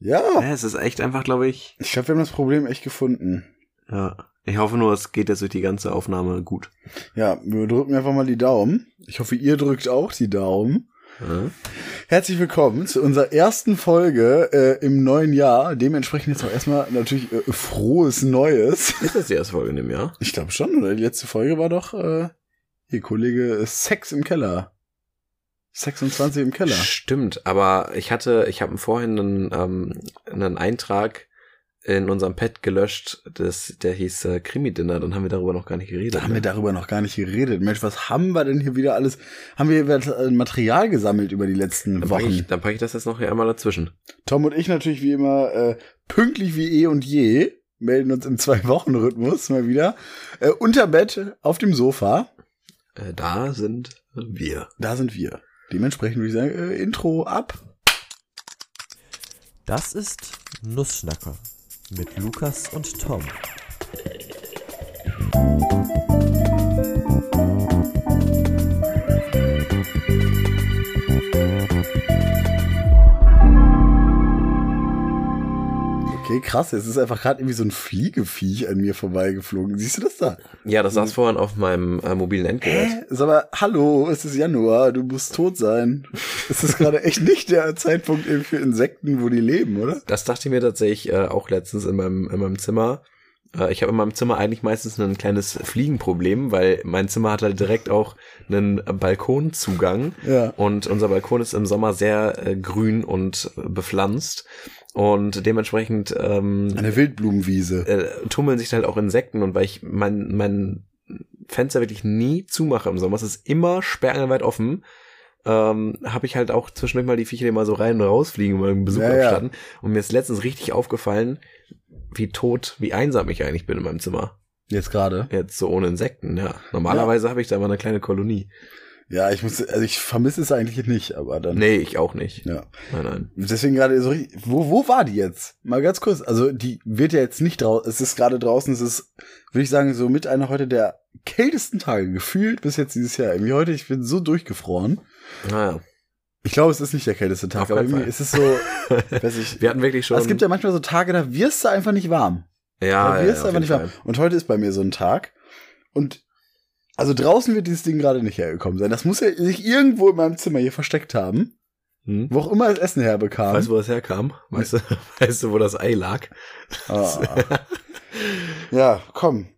Ja. ja. Es ist echt einfach, glaube ich. Ich glaube, wir haben das Problem echt gefunden. Ja. Ich hoffe nur, es geht jetzt durch die ganze Aufnahme gut. Ja, wir drücken einfach mal die Daumen. Ich hoffe, ihr drückt auch die Daumen. Ja. Herzlich willkommen zu unserer ersten Folge äh, im neuen Jahr. Dementsprechend jetzt auch erstmal natürlich äh, frohes Neues. Ist das die erste Folge in dem Jahr? Ich glaube schon, oder? Die letzte Folge war doch, äh, hier, Kollege, Sex im Keller. 26 im Keller. Stimmt, aber ich hatte, ich habe vorhin einen, ähm, einen Eintrag in unserem Pad gelöscht, das, der hieß äh, Krimi-Dinner, dann haben wir darüber noch gar nicht geredet. Da haben ne? wir darüber noch gar nicht geredet. Mensch, was haben wir denn hier wieder alles? Haben wir wieder Material gesammelt über die letzten dann packe Wochen? ich, dann pack ich das jetzt noch hier einmal dazwischen. Tom und ich natürlich wie immer äh, pünktlich wie eh und je melden uns im Zwei-Wochen-Rhythmus mal wieder. Äh, unter Bett auf dem Sofa. Äh, da sind wir. Da sind wir. Dementsprechend würde ich sagen, äh, Intro ab. Das ist Nussschnacker mit Lukas und Tom. Okay, krass. Es ist einfach gerade irgendwie so ein Fliegeviech an mir vorbeigeflogen. Siehst du das da? Ja, das saß vorhin auf meinem äh, mobilen Endgerät. Hä? Sag mal, hallo, es ist Januar, du musst tot sein. Es ist gerade echt nicht der Zeitpunkt eben für Insekten, wo die leben, oder? Das dachte ich mir tatsächlich äh, auch letztens in meinem, in meinem Zimmer. Äh, ich habe in meinem Zimmer eigentlich meistens ein kleines Fliegenproblem, weil mein Zimmer hat halt direkt auch einen Balkonzugang. Ja. Und unser Balkon ist im Sommer sehr äh, grün und bepflanzt. Und dementsprechend ähm, Eine Wildblumenwiese. äh, tummeln sich halt auch Insekten. Und weil ich mein, mein Fenster wirklich nie zumache im Sommer, es ist immer sperrangelweit offen, ähm, habe ich halt auch zwischendurch mal die Viecher, die mal so rein und rausfliegen, mal einen Besuch Ja, ja. abstatten. Und mir ist letztens richtig aufgefallen, wie tot, wie einsam ich eigentlich bin in meinem Zimmer. Jetzt gerade. Jetzt so ohne Insekten, ja. Normalerweise habe ich da immer eine kleine Kolonie. Ja, ich muss, also ich vermisse es eigentlich nicht, aber dann. Nee, ich auch nicht. Ja. Nein, nein. Deswegen gerade so wo, wo war die jetzt? Mal ganz kurz. Also, die wird ja jetzt nicht draußen, es ist gerade draußen, es ist, würde ich sagen, so mit einer heute der kältesten Tage gefühlt bis jetzt dieses Jahr. Irgendwie heute, ich bin so durchgefroren. Naja. Ich glaube, es ist nicht der kälteste Tag, aber irgendwie Fall. ist es so, weiß ich. Wir hatten wirklich schon. es gibt ja manchmal so Tage, da wirst du einfach nicht warm. ja, da ja, wirst du auf einfach nicht warm. Und heute ist bei mir so ein Tag. Und also draußen wird dieses Ding gerade nicht hergekommen sein. Das muss ja sich irgendwo in meinem Zimmer hier versteckt haben. Hm? Wo auch immer das Essen herbekam. Weißt du, wo das herkam? Weißt du, weißt du, wo das Ei lag? Ah. ja, komm.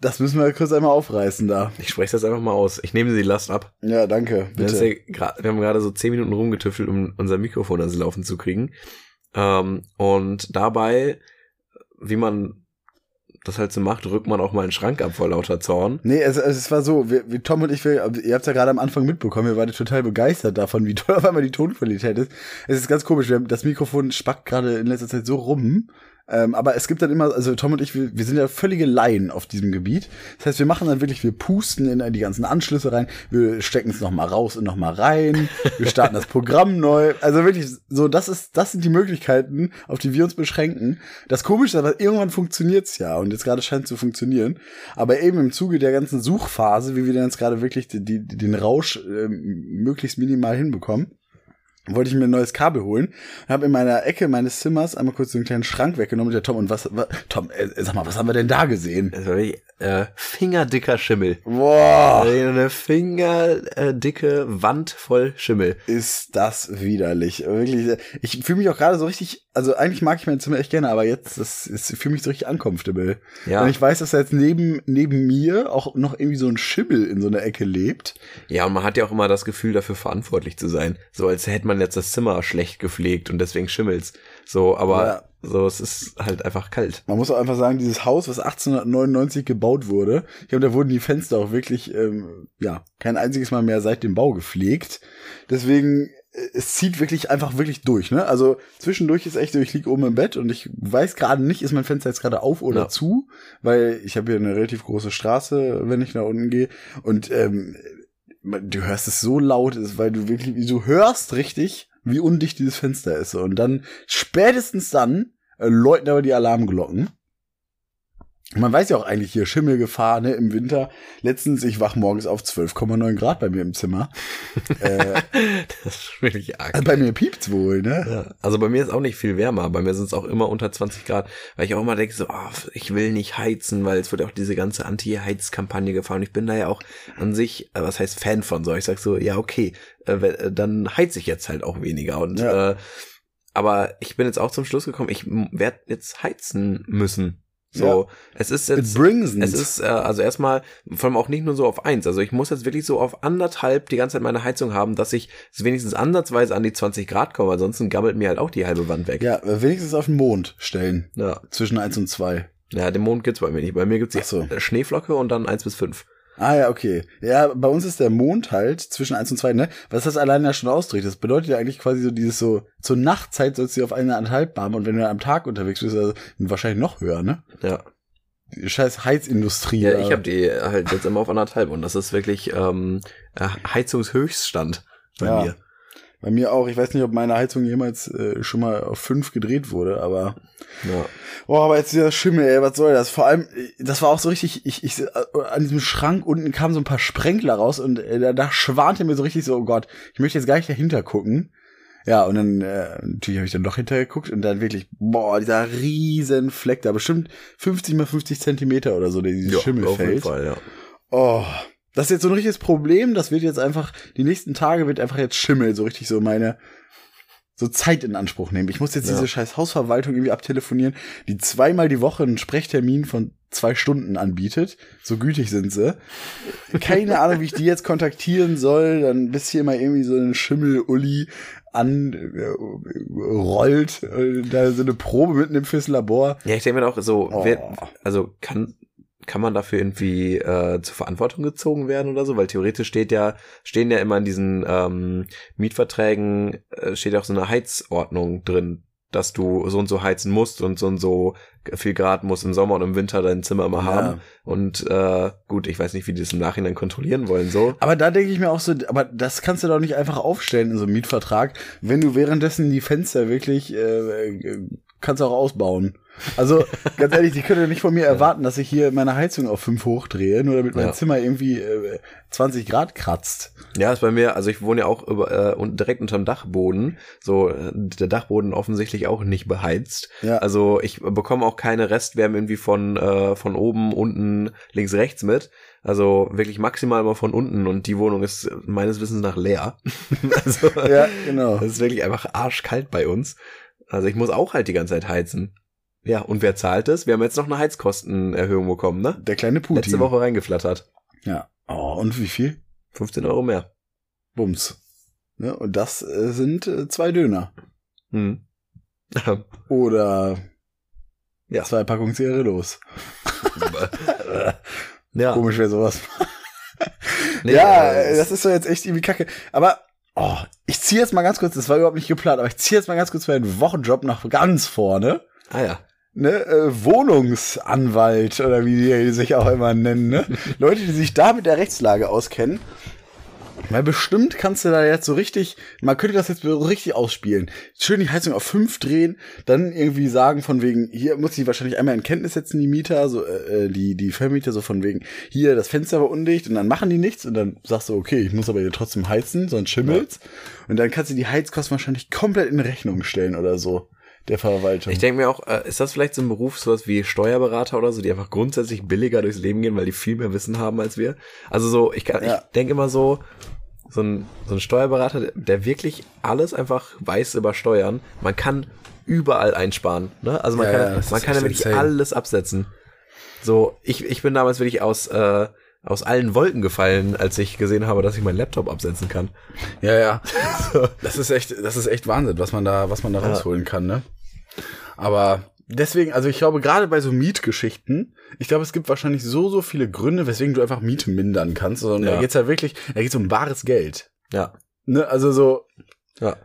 Das müssen wir kurz einmal aufreißen da. Ich spreche das einfach mal aus. Ich nehme die Last ab. Ja, danke. Bitte. ja wir haben gerade so zehn Minuten rumgetüftelt, um unser Mikrofon ans Laufen zu kriegen. Ähm, und dabei, wie man das halt so macht, rückt man auch mal einen Schrank ab vor lauter Zorn. Nee, es, es, war so, wir, wir, Tom und ich, wir, ihr habt ja gerade am Anfang mitbekommen, wir waren total begeistert davon, wie toll auf einmal die Tonqualität ist. Es ist ganz komisch, wir haben, das Mikrofon spackt gerade in letzter Zeit so rum. Ähm, aber es gibt dann immer, also Tom und ich, wir, wir sind ja völlige Laien auf diesem Gebiet. Das heißt, wir machen dann wirklich, wir pusten in die ganzen Anschlüsse rein, wir stecken es nochmal raus und nochmal rein, wir starten das Programm neu. Also wirklich, so, das ist, das sind die Möglichkeiten, auf die wir uns beschränken. Das Komische ist aber, irgendwann funktioniert's ja und jetzt gerade scheint es zu funktionieren. Aber eben im Zuge der ganzen Suchphase, wie wir denn jetzt gerade wirklich die, die, den Rausch ähm, möglichst minimal hinbekommen, wollte ich mir ein neues Kabel holen. Habe in meiner Ecke meines Zimmers einmal kurz so einen kleinen Schrank weggenommen. Der Tom und was, was Tom, äh, sag mal, was haben wir denn da gesehen? Wirklich, äh, fingerdicker Schimmel. Boah, Eine fingerdicke Wand voll Schimmel. ist das widerlich. Wirklich, äh, ich fühle mich auch gerade so richtig, also eigentlich mag ich mein Zimmer echt gerne, aber jetzt, das ist, fühle mich so richtig uncomfortable. Ja. Und ich weiß, dass da jetzt neben, neben mir auch noch irgendwie so ein Schimmel in so einer Ecke lebt. Ja, und man hat ja auch immer das Gefühl, dafür verantwortlich zu sein. So als hätte man jetzt das Zimmer schlecht gepflegt und deswegen schimmelt's. So, aber Ja. so, es ist halt einfach kalt. Man muss auch einfach sagen, dieses Haus, was 1899 gebaut wurde, ich glaube, da wurden die Fenster auch wirklich, ähm, ja, kein einziges Mal mehr seit dem Bau gepflegt. Deswegen, äh, es zieht wirklich einfach wirklich durch, ne? Also zwischendurch ist echt so, ich liege oben im Bett und ich weiß gerade nicht, ist mein Fenster jetzt gerade auf oder Ja. zu, weil ich habe hier eine relativ große Straße, wenn ich nach unten gehe. Und ähm, man- du hörst es so laut, ist, weil du wirklich, du hörst richtig, wie undicht dieses Fenster ist. Und dann, spätestens dann, äh, läuten aber die Alarmglocken. Man weiß ja auch eigentlich hier Schimmelgefahr, ne, im Winter. Letztens, ich wach morgens auf 12,9 Grad bei mir im Zimmer. äh, Das ist wirklich arg. also bei mir piept's wohl, ne? Ja, also bei mir ist auch nicht viel wärmer. Bei mir sind es auch immer unter 20 Grad, weil ich auch immer denke so, oh, ich will nicht heizen, weil es wird auch diese ganze Anti-Heiz-Kampagne gefahren. Ich bin da ja auch an sich, äh, was heißt Fan von so. Ich sag so, ja okay, äh, äh, dann heiz ich jetzt halt auch weniger. Und Ja. äh, aber ich bin jetzt auch zum Schluss gekommen, ich werde jetzt heizen müssen. So, es ist jetzt es ist äh, also erstmal vor allem auch nicht nur so auf eins. Also ich muss jetzt wirklich so auf anderthalb die ganze Zeit meine Heizung haben, dass ich wenigstens ansatzweise an die 20 Grad komme. Ansonsten gammelt mir halt auch die halbe Wand weg. Ja, wenigstens auf den Mond stellen. Ja, Zwischen 1 und 2. ja den Mond gibt's bei mir nicht. Bei mir gibt's Ach so. die Schneeflocke und dann eins bis fünf. Ah ja, okay. Ja, bei uns ist der Mond halt zwischen 1 und 2, ne? Was das allein ja schon ausdrückt. Das bedeutet ja eigentlich quasi so dieses so, zur Nachtzeit sollst du auf eineinhalb haben und wenn du am Tag unterwegs bist, also wahrscheinlich noch höher, ne? Ja. Die scheiß Heizindustrie. Ja, ich habe die halt jetzt immer auf anderthalb und das ist wirklich ähm, äh, Heizungshöchststand bei Ja. mir. Bei mir auch. Ich weiß nicht, ob meine Heizung jemals äh, schon mal auf 5 gedreht wurde, aber Ja. Oh, aber jetzt dieser Schimmel, ey, was soll das? Vor allem, äh, das war auch so richtig, ich, ich, äh, an diesem Schrank unten kamen so ein paar Sprenkler raus und äh, da, da schwante mir so richtig so, oh Gott, ich möchte jetzt gar nicht dahinter gucken. Ja, und dann, äh, natürlich habe ich dann doch hinterher geguckt und dann wirklich, boah, dieser riesen Fleck da, bestimmt 50 mal 50 Zentimeter oder so, der dieses Ja, Schimmel auf jeden fällt. Fall, ja. Oh, das ist jetzt so ein richtiges Problem, das wird jetzt einfach, die nächsten Tage wird einfach jetzt Schimmel, so richtig so meine, so Zeit in Anspruch nehmen. Ich muss jetzt Ja. diese scheiß Hausverwaltung irgendwie abtelefonieren, die zweimal die Woche einen Sprechtermin von zwei Stunden anbietet. So gütig sind sie. Keine Ahnung, wie ich die jetzt kontaktieren soll. Dann bis hier mal irgendwie so ein Schimmel-Uli an äh, rollt. Äh, Da so eine Probe mitnimmt fürs Labor. Ja, ich denke mir auch so, Oh. wer, also kann kann man dafür irgendwie äh, zur Verantwortung gezogen werden oder so? Weil theoretisch steht ja, stehen ja immer in diesen ähm, Mietverträgen, äh, steht ja auch so eine Heizordnung drin, dass du so und so heizen musst und so und so viel Grad muss im Sommer und im Winter dein Zimmer immer Ja. haben. Und äh, gut, ich weiß nicht, wie die das im Nachhinein kontrollieren wollen, so. Aber da denke ich mir auch so, aber das kannst du doch nicht einfach aufstellen in so einem Mietvertrag, wenn du währenddessen die Fenster wirklich äh, äh, kannst auch ausbauen. Also ganz ehrlich, die können ja nicht von mir erwarten, dass ich hier meine Heizung auf 5 hochdrehe, nur damit mein Ja. Zimmer irgendwie äh, 20 Grad kratzt. Ja, ist bei mir, also ich wohne ja auch über, äh, direkt unterm Dachboden. So, äh, der Dachboden offensichtlich auch nicht beheizt. Ja. Also ich bekomme auch keine Restwärme irgendwie von, äh, von oben, unten, links, rechts mit. Also wirklich maximal mal von unten und die Wohnung ist meines Wissens nach leer. also, Ja, genau. Das ist wirklich einfach arschkalt bei uns. Also ich muss auch halt die ganze Zeit heizen. Ja, und wer zahlt es? Wir haben jetzt noch eine Heizkostenerhöhung bekommen, ne? Der kleine Putin. Letzte Woche reingeflattert. Ja. Oh, und wie viel? 15 Euro mehr. Bums. Ne? Und das äh, sind äh, zwei Döner. Hm. Oder Ja. zwei Packungen Zigarillos. ja. Komisch wäre sowas. Nee, ja, äh, äh, das ist doch jetzt echt irgendwie kacke. Aber, oh, ich ziehe jetzt mal ganz kurz, das war überhaupt nicht geplant, aber ich ziehe jetzt mal ganz kurz meinen Wochenjob nach ganz vorne. Ah ja. Ne, äh, Wohnungsanwalt oder wie die sich auch immer nennen, ne? Leute, die sich da mit der Rechtslage auskennen. Weil bestimmt kannst du da jetzt so richtig, man könnte das jetzt so richtig ausspielen. Schön die Heizung auf fünf drehen, dann irgendwie sagen von wegen, hier muss ich wahrscheinlich einmal in Kenntnis setzen, die Mieter, so, äh, die, die Vermieter, so von wegen, hier, das Fenster war undicht und dann machen die nichts und dann sagst du, okay, ich muss aber hier trotzdem heizen, sonst schimmelt's. Und dann kannst du die Heizkosten wahrscheinlich komplett in Rechnung stellen oder so, der Verwaltung. Ich denke mir auch, äh, ist das vielleicht so ein Beruf, sowas wie Steuerberater oder so, die einfach grundsätzlich billiger durchs Leben gehen, weil die viel mehr Wissen haben als wir? Also so, ich, kann, Ja. ich denke immer so, so ein, so ein Steuerberater, der, wirklich alles einfach weiß über Steuern, man kann überall einsparen. Ne? Also man Ja, kann, ja, man kann ja wirklich insane. alles absetzen. So, ich, ich bin damals wirklich aus, äh, aus allen Wolken gefallen, als ich gesehen habe, dass ich meinen Laptop absetzen kann. Ja, ja. Das ist echt, das ist echt Wahnsinn, was man da, was man da rausholen kann, ne? Aber deswegen, also ich glaube, gerade bei so Mietgeschichten, ich glaube, es gibt wahrscheinlich so, so viele Gründe, weswegen du einfach Miete mindern kannst. Sondern Ja. da geht's ja wirklich, da geht's um bares Geld. Ja. Ne? Also so, Ja.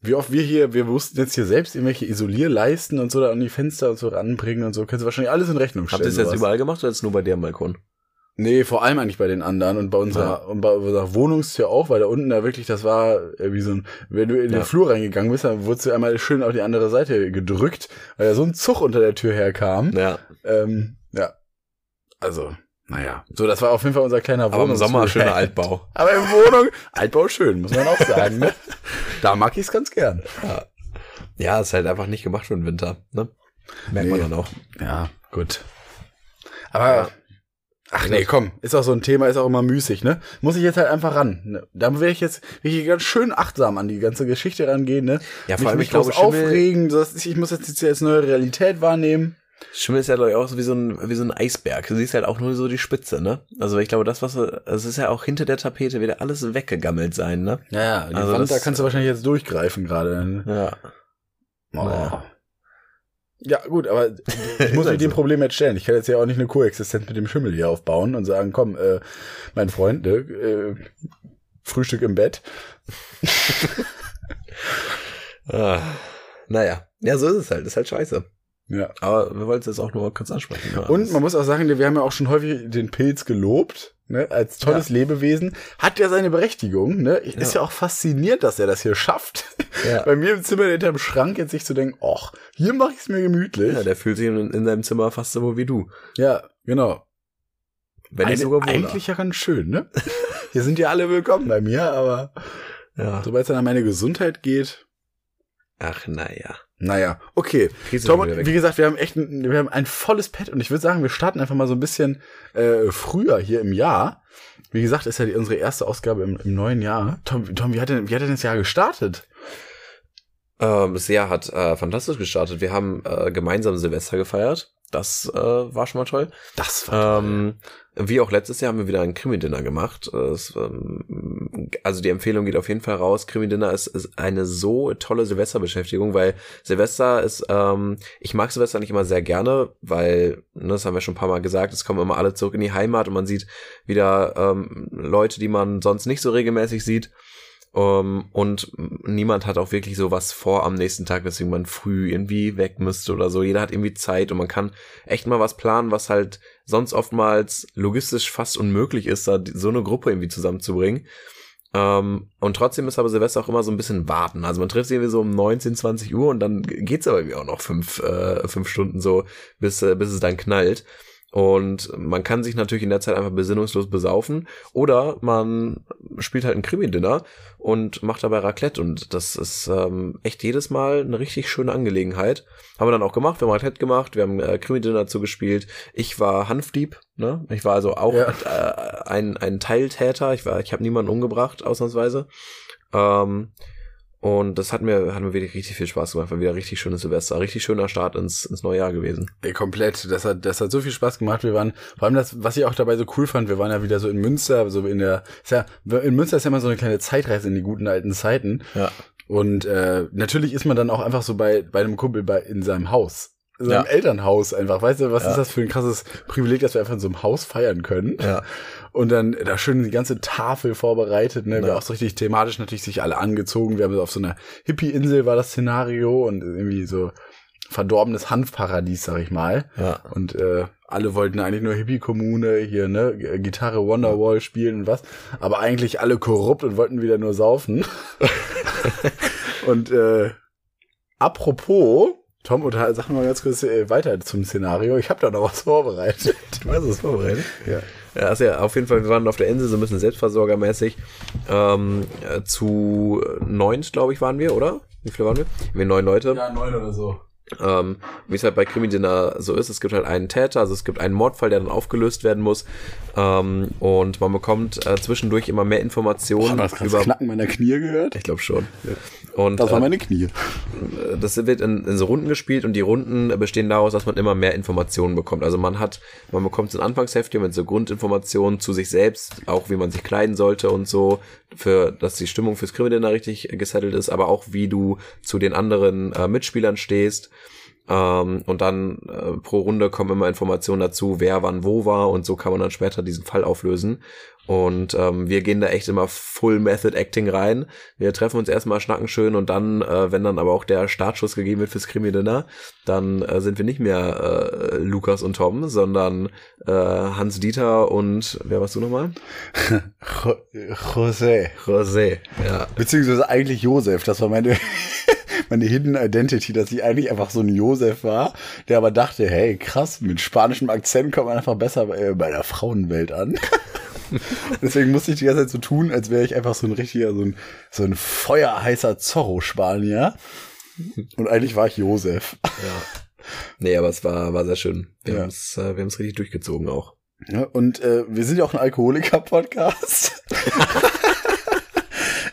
wie oft wir hier, wir mussten jetzt hier selbst irgendwelche Isolierleisten und so da an die Fenster und so ranbringen und so, kannst du wahrscheinlich alles in Rechnung stellen. Habt ihr das jetzt sowas. überall gemacht oder jetzt nur bei am Balkon? Nee, vor allem eigentlich bei den anderen und bei unserer, und bei unserer Wohnungstür auch, weil da unten da wirklich, das war äh, wie so ein, wenn du in den Ja. Flur reingegangen bist, dann wurdest du einmal schön auf die andere Seite gedrückt, weil da so ein Zug unter der Tür herkam. Ja. Ähm, ja, also, naja. So, das war auf jeden Fall unser kleiner Aber im Sommer schöner Altbau. Aber in Wohnung, Altbau schön, muss man auch sagen, ne? Da mag ich es ganz gern. Ja, ist halt einfach nicht gemacht für den Winter, ne? Merkt man Nee. dann auch. Ja, gut. Aber, Ja. Ach nee, komm, ist auch so ein Thema, ist auch immer müßig, ne? Muss ich jetzt halt einfach ran. Ne? Da werde ich jetzt wirklich ganz schön achtsam an die ganze Geschichte rangehen, ne? Ja, vor Mich- allem, mich ich glaube, Schimmel- aufregen, so, dass ich, muss jetzt, jetzt als neue Realität wahrnehmen. Schimmel ist ja, glaube ich, auch so wie so ein, wie so ein Eisberg. Du siehst halt auch nur so die Spitze, ne? Also ich glaube, das, was, es ist ja auch hinter der Tapete wieder alles weggegammelt sein, ne? Ja, ja, die Also Wand, das- da kannst du wahrscheinlich jetzt durchgreifen gerade. ne? Ja. Oh. Naja. Ja, gut, aber ich muss mich dem so. Problem jetzt stellen. Ich kann jetzt ja auch nicht eine Koexistenz mit dem Schimmel hier aufbauen und sagen, komm, äh, mein Freund, ne, äh, Frühstück im Bett. Ah, naja. Ja, so ist es halt. Ist halt scheiße. Ja. Aber wir wollten es jetzt auch nur kurz ansprechen. Ja, Und man muss auch sagen, wir haben ja auch schon häufig den Pilz gelobt, ne, als tolles Lebewesen. Hat ja seine Berechtigung, ne? Ist ja. Ja. auch faszinierend, dass er das hier schafft. Ja. Bei mir im Zimmer hinterm Schrank jetzt sich zu denken, ach, hier mache ich es mir gemütlich. ja, der fühlt sich in, in seinem Zimmer fast so wie du. Ja, genau. Wenn Eine- sogar wohler. eigentlich ja ganz schön, ne? Hier sind ja alle willkommen bei mir, aber Ja. sobald es dann an meine Gesundheit geht, Ach, naja. Naja, okay. Tom, und wie gesagt, wir haben echt ein, wir haben ein volles Pad und ich würde sagen, wir starten einfach mal so ein bisschen äh, früher hier im Jahr. Wie gesagt, ist ja die, unsere erste Ausgabe im, im neuen Jahr. Tom, Tom wie, hat denn, wie hat denn das Jahr gestartet? Ähm, das Jahr hat äh, fantastisch gestartet. Wir haben äh, gemeinsam Silvester gefeiert. Das äh, war schon mal toll. Das Ähm, wie auch letztes Jahr haben wir wieder ein Krimi-Dinner gemacht. Es, ähm, also die Empfehlung geht auf jeden Fall raus. Krimi-Dinner ist, ist eine so tolle Silvesterbeschäftigung, weil Silvester ist, ähm, ich mag Silvester nicht immer sehr gerne, weil, ne, das haben wir schon ein paar Mal gesagt, es kommen immer alle zurück in die Heimat und man sieht wieder ähm, Leute, die man sonst nicht so regelmäßig sieht. Um, und niemand hat auch wirklich so was vor am nächsten Tag, weswegen man früh irgendwie weg müsste oder so. Jeder hat irgendwie Zeit und man kann echt mal was planen, was halt sonst oftmals logistisch fast unmöglich ist, da so eine Gruppe irgendwie zusammenzubringen. Ähm, und trotzdem ist aber Silvester auch immer so ein bisschen warten. Also man trifft sich irgendwie so um 19, 20 Uhr und dann geht's aber irgendwie auch noch fünf, äh, fünf Stunden so, bis, äh, bis es dann knallt. Und man kann sich natürlich in der Zeit einfach besinnungslos besaufen. Oder man spielt halt ein Krimi-Dinner und macht dabei Raclette. Und das ist ähm, echt jedes Mal eine richtig schöne Angelegenheit. Haben wir dann auch gemacht. Wir haben Raclette gemacht. Wir haben äh, Krimi-Dinner dazu gespielt. Ich war Hanfdieb. Ne? Ich war also auch Ja. äh, ein, ein Teiltäter. Ich war, ich habe niemanden umgebracht, ausnahmsweise. Ähm, und das hat mir, hat mir wirklich richtig viel Spaß gemacht. War wieder richtig schönes Silvester. Richtig schöner Start ins, ins neue Jahr gewesen. Ey, komplett. Das hat, das hat so viel Spaß gemacht. Wir waren, vor allem das, was ich auch dabei so cool fand, wir waren ja wieder so in Münster, so in der, ist ja, in Münster ist ja immer so eine kleine Zeitreise in die guten alten Zeiten. Ja. Und äh, natürlich ist man dann auch einfach so bei, bei einem Kumpel bei, in seinem Haus. In seinem Ja. Elternhaus einfach. Weißt du, was Ja. ist das für ein krasses Privileg, dass wir einfach in so einem Haus feiern können? Ja. Und dann da schön die ganze Tafel vorbereitet, ne? Wir Ja. auch so richtig thematisch natürlich sich alle angezogen. Wir haben auf so einer Hippie-Insel war das Szenario und irgendwie so verdorbenes Hanfparadies, sag ich mal. Ja. Und äh, alle wollten eigentlich nur Hippie-Kommune hier, ne, Gitarre Wonderwall spielen und was. Aber eigentlich alle korrupt und wollten wieder nur saufen. und äh, apropos, Tom, oder sag mal ganz kurz äh, weiter zum Szenario. Ich habe da noch was vorbereitet. Du hast es vorbereitet. Ja. Ja, ist ja auf jeden Fall, wir waren auf der Insel so ein bisschen selbstversorgermäßig. Ähm, äh, zu neunt, glaube ich, waren wir, oder? Wie viele waren wir? Wir neun Leute. Ja, neun oder so. Ähm, wie es halt bei Krimi-Dinner so ist, es gibt halt einen Täter, also es gibt einen Mordfall, der dann aufgelöst werden muss. Ähm, und man bekommt äh, zwischendurch immer mehr Informationen Boah, das über. Knacken meiner Knie gehört? Ich glaube schon. Und Das war äh, meine Knie. das wird in, in so Runden gespielt und die Runden bestehen daraus, dass man immer mehr Informationen bekommt. Also man hat, man bekommt so ein Anfangsheft mit so Grundinformationen zu sich selbst, auch wie man sich kleiden sollte und so, für, dass die Stimmung fürs Krimi-Dinner richtig gesettelt ist, aber auch wie du zu den anderen äh, Mitspielern stehst. Ähm, und dann äh, pro Runde kommen immer Informationen dazu, wer wann wo war und so kann man dann später diesen Fall auflösen. Und ähm, wir gehen da echt immer Full Method Acting rein. Wir treffen uns erstmal, schnacken schön und dann, äh, wenn dann aber auch der Startschuss gegeben wird fürs Krimi-Dinner, dann äh, sind wir nicht mehr äh, Lukas und Tom, sondern äh, Hans Dieter und wer warst du nochmal? Jo- José. José. Ja. Beziehungsweise eigentlich Josef. Das war meine, meine Hidden Identity, dass ich eigentlich einfach so ein Josef war, der aber dachte, hey, krass, mit spanischem Akzent kommt man einfach besser bei, bei der Frauenwelt an. Deswegen musste ich die ganze Zeit so tun, als wäre ich einfach so ein richtiger, so ein, so ein feuerheißer Zorro-Spanier. Und eigentlich war ich Josef. Ja. Nee, aber es war, war sehr schön. Wir Ja. haben es äh, wir richtig durchgezogen auch. Ja, und äh, wir sind ja auch ein Alkoholiker-Podcast.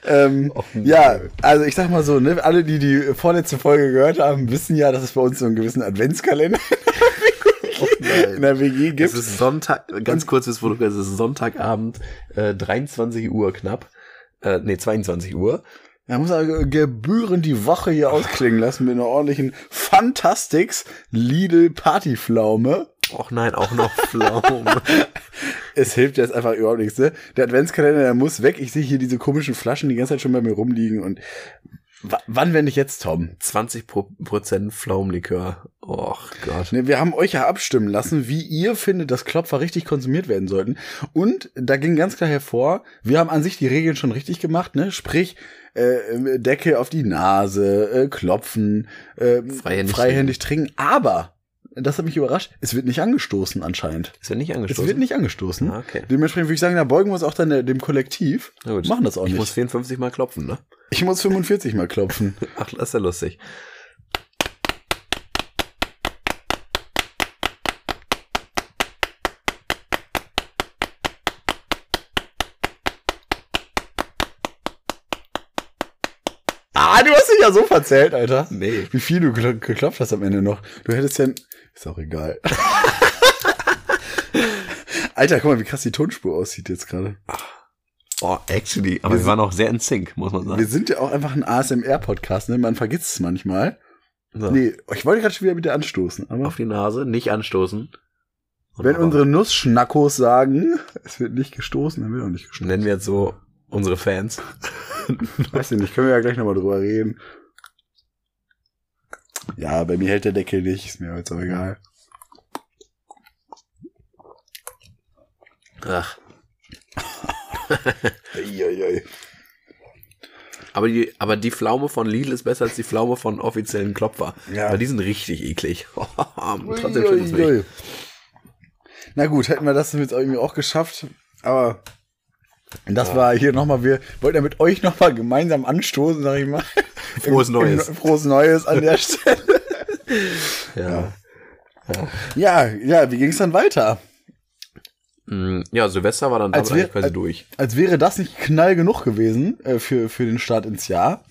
ähm, Och, ja, also ich sag mal so, ne, alle, die die vorletzte Folge gehört haben, wissen ja, dass es bei uns so einen gewissen Adventskalender in der WG Es gibt. ist Sonntag, ganz kurz es ist Sonntagabend, äh, 23 Uhr knapp. Äh, nee, 22 Uhr. Er muss aber gebührend die Woche hier ausklingen lassen mit einer ordentlichen Fantastics Lidl Partypflaume. Och nein, auch noch Pflaume. Es hilft jetzt einfach überhaupt nichts, ne? Der Adventskalender, der muss weg. Ich sehe hier diese komischen Flaschen die ganze Zeit schon bei mir rumliegen und w wann, wenn nicht jetzt, Tom? 20 Pro Prozent Pflaumenlikör. Och Gott. Ne, wir haben euch ja abstimmen lassen, wie ihr findet, dass Klopfer richtig konsumiert werden sollten. Und da ging ganz klar hervor, wir haben an sich die Regeln schon richtig gemacht, ne? Sprich, äh, Decke auf die Nase, äh, klopfen, äh, Freihändig freihändig trinken. Aber, das hat mich überrascht, es wird nicht angestoßen anscheinend. Es wird nicht Es angestoßen. wird nicht angestoßen. Ah, okay. Dementsprechend würde ich sagen, da beugen wir uns auch dann der- dem Kollektiv. Machen das auch ich nicht. muss 54 mal klopfen, ne? ich muss 45 mal klopfen. Ach, das ist ja lustig. ah, du hast dich ja so verzählt, Alter. Nee. Wie viel du gekl- geklopft hast am Ende noch. Du hättest ja... Ist auch egal. Alter, guck mal, wie krass die Tonspur aussieht jetzt gerade. Oh, actually. Aber Wir wir, waren auch sehr in Sync, muss man Wir sagen. sind ja auch einfach ein ASMR-Podcast, ne? Man vergisst es manchmal. So. Nee, ich wollte gerade schon wieder mit dir anstoßen, aber Auf die Nase, nicht anstoßen. wenn unsere Nussschnackos sagen, es wird nicht gestoßen, dann wird auch nicht gestoßen. Nennen wir jetzt so unsere Fans. Weiß ich nicht, können wir ja gleich nochmal drüber reden. Ja, bei mir hält der Deckel nicht, ist mir jetzt auch egal. Ach. Eieiei. Aber die, aber die Pflaume von Lidl ist besser als die Pflaume von offiziellen Klopfer. Ja. Weil die sind richtig eklig. Trotzdem. Na gut, hätten wir das jetzt irgendwie auch geschafft, aber das war hier nochmal, wir wollten ja mit euch nochmal gemeinsam anstoßen, sag ich mal. Frohes Neues. Frohes Neues an der Stelle. Ja. Ja, ja, wie ging es dann weiter? Mm, Ja, Silvester war dann Als eigentlich quasi als- durch. Als wäre das nicht knall genug gewesen äh, für, für den Start ins Jahr,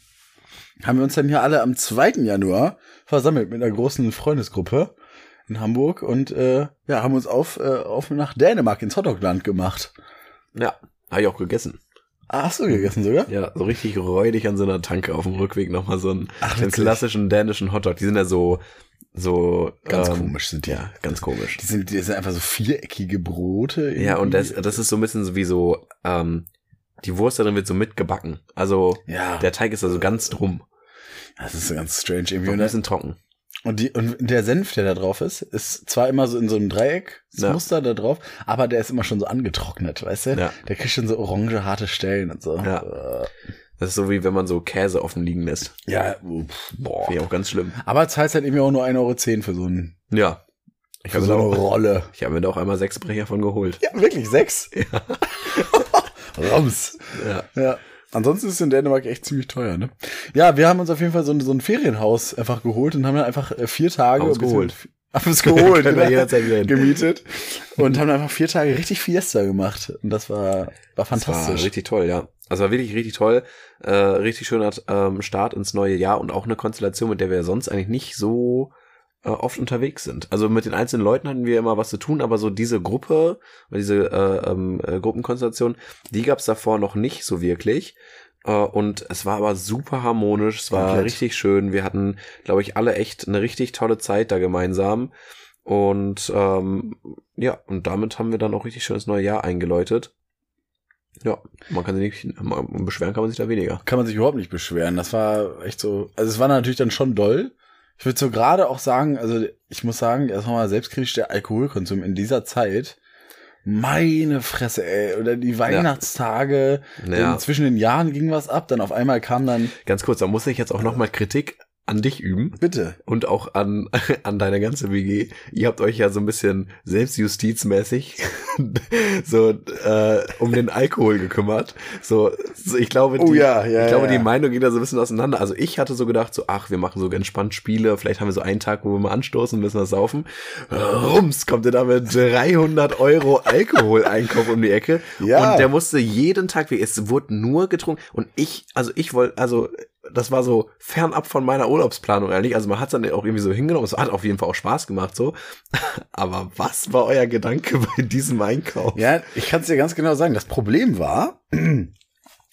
haben wir uns dann hier alle am 2. Januar versammelt mit einer großen Freundesgruppe in Hamburg und äh, ja, haben uns auf, äh, auf nach Dänemark ins Hotdogland gemacht. Ja, habe ich auch gegessen. Ah, hast du gegessen sogar? Ja, so richtig räudig an so einer Tanke auf dem Rückweg nochmal so einen, Ach, so einen klassischen dänischen Hotdog. Die sind ja so, so Ganz ähm, komisch sind die. Ja, ganz komisch. Die sind, die sind einfach so viereckige Brote. Ja, und das, irgendwie. das ist so ein bisschen so wie so, ähm, die Wurst da drin wird so mitgebacken. Also Ja, der Teig ist also ganz drum. das ist so ganz strange irgendwie. ein Und, das- bisschen trocken. Und, die, und der Senf, der da drauf ist, ist zwar immer so in so einem Dreiecksmuster da drauf, aber der ist immer schon so angetrocknet, weißt du? Ja. Der kriegt schon so orange, harte Stellen und so. Ja. Äh, Das ist so wie wenn man so Käse offen liegen lässt. Ja, pff, boah. Ich auch ganz schlimm. Aber zahlst halt irgendwie auch nur 1,10 Euro für so, ein, Ja. Ich für habe so eine auch- Rolle. ich hab mir da auch einmal sechs Brecher von geholt. Ja, wirklich, sechs? Rams. Ja. Ja. Ansonsten ist es in Dänemark echt ziemlich teuer, ne? Ja, wir haben uns auf jeden Fall so ein, so ein Ferienhaus einfach geholt und haben dann einfach äh, vier Tage. Bisschen- geholt. Haben uns geholt. Wir jederzeit wieder gemietet. Und haben einfach vier Tage richtig Fiesta gemacht. Und das war, war Das war fantastisch. richtig toll, ja. Also war wirklich richtig toll. Äh, richtig schöner ähm, Start ins neue Jahr und auch eine Konstellation, mit der wir sonst eigentlich nicht so äh, oft unterwegs sind. Also mit den einzelnen Leuten hatten wir immer was zu tun, aber so diese Gruppe, diese äh, ähm, äh, Gruppenkonstellation, die gab es davor noch nicht so wirklich. Äh, und es war aber super harmonisch, es war Komplett. richtig schön. Wir hatten, glaube ich, alle echt eine richtig tolle Zeit da gemeinsam. Und ähm, ja, und damit haben wir dann auch richtig schönes neue Jahr eingeläutet. Ja, man kann sich nicht, man- beschweren kann man sich da weniger. Kann man sich überhaupt nicht beschweren. Das war echt so, also es war natürlich dann schon doll. Ich würde so gerade auch sagen, also ich muss sagen, erstmal mal selbstkritisch der Alkoholkonsum in dieser Zeit. Meine Fresse, ey. Oder die Weihnachtstage. Ja. Zwischen den Jahren ging was ab. Dann auf einmal kam dann, Ganz kurz, da muss ich jetzt auch nochmal Kritik an dich üben Bitte. und auch an, an deine ganze WG. Ihr habt euch ja so ein bisschen selbstjustizmäßig so äh, um den Alkohol gekümmert. So, so ich glaube, Oh die, ja, ja, ich glaube, ja. die Meinung geht da so ein bisschen auseinander. Also ich hatte so gedacht, so, ach, wir machen so entspannt Spiele. Vielleicht haben wir so einen Tag, wo wir mal anstoßen, müssen wir saufen. Rums, kommt ihr da mit 300 Euro Alkoholeinkauf um die Ecke. Ja. Und der musste jeden Tag, es wurde nur getrunken. Und ich, also ich wollte, also das war so fernab von meiner Urlaubsplanung eigentlich. Also man hat es dann auch irgendwie so hingenommen. Es hat auf jeden Fall auch Spaß gemacht so. Aber was war euer Gedanke bei diesem Einkauf? Ja, ich kann es dir ganz genau sagen. Das Problem war,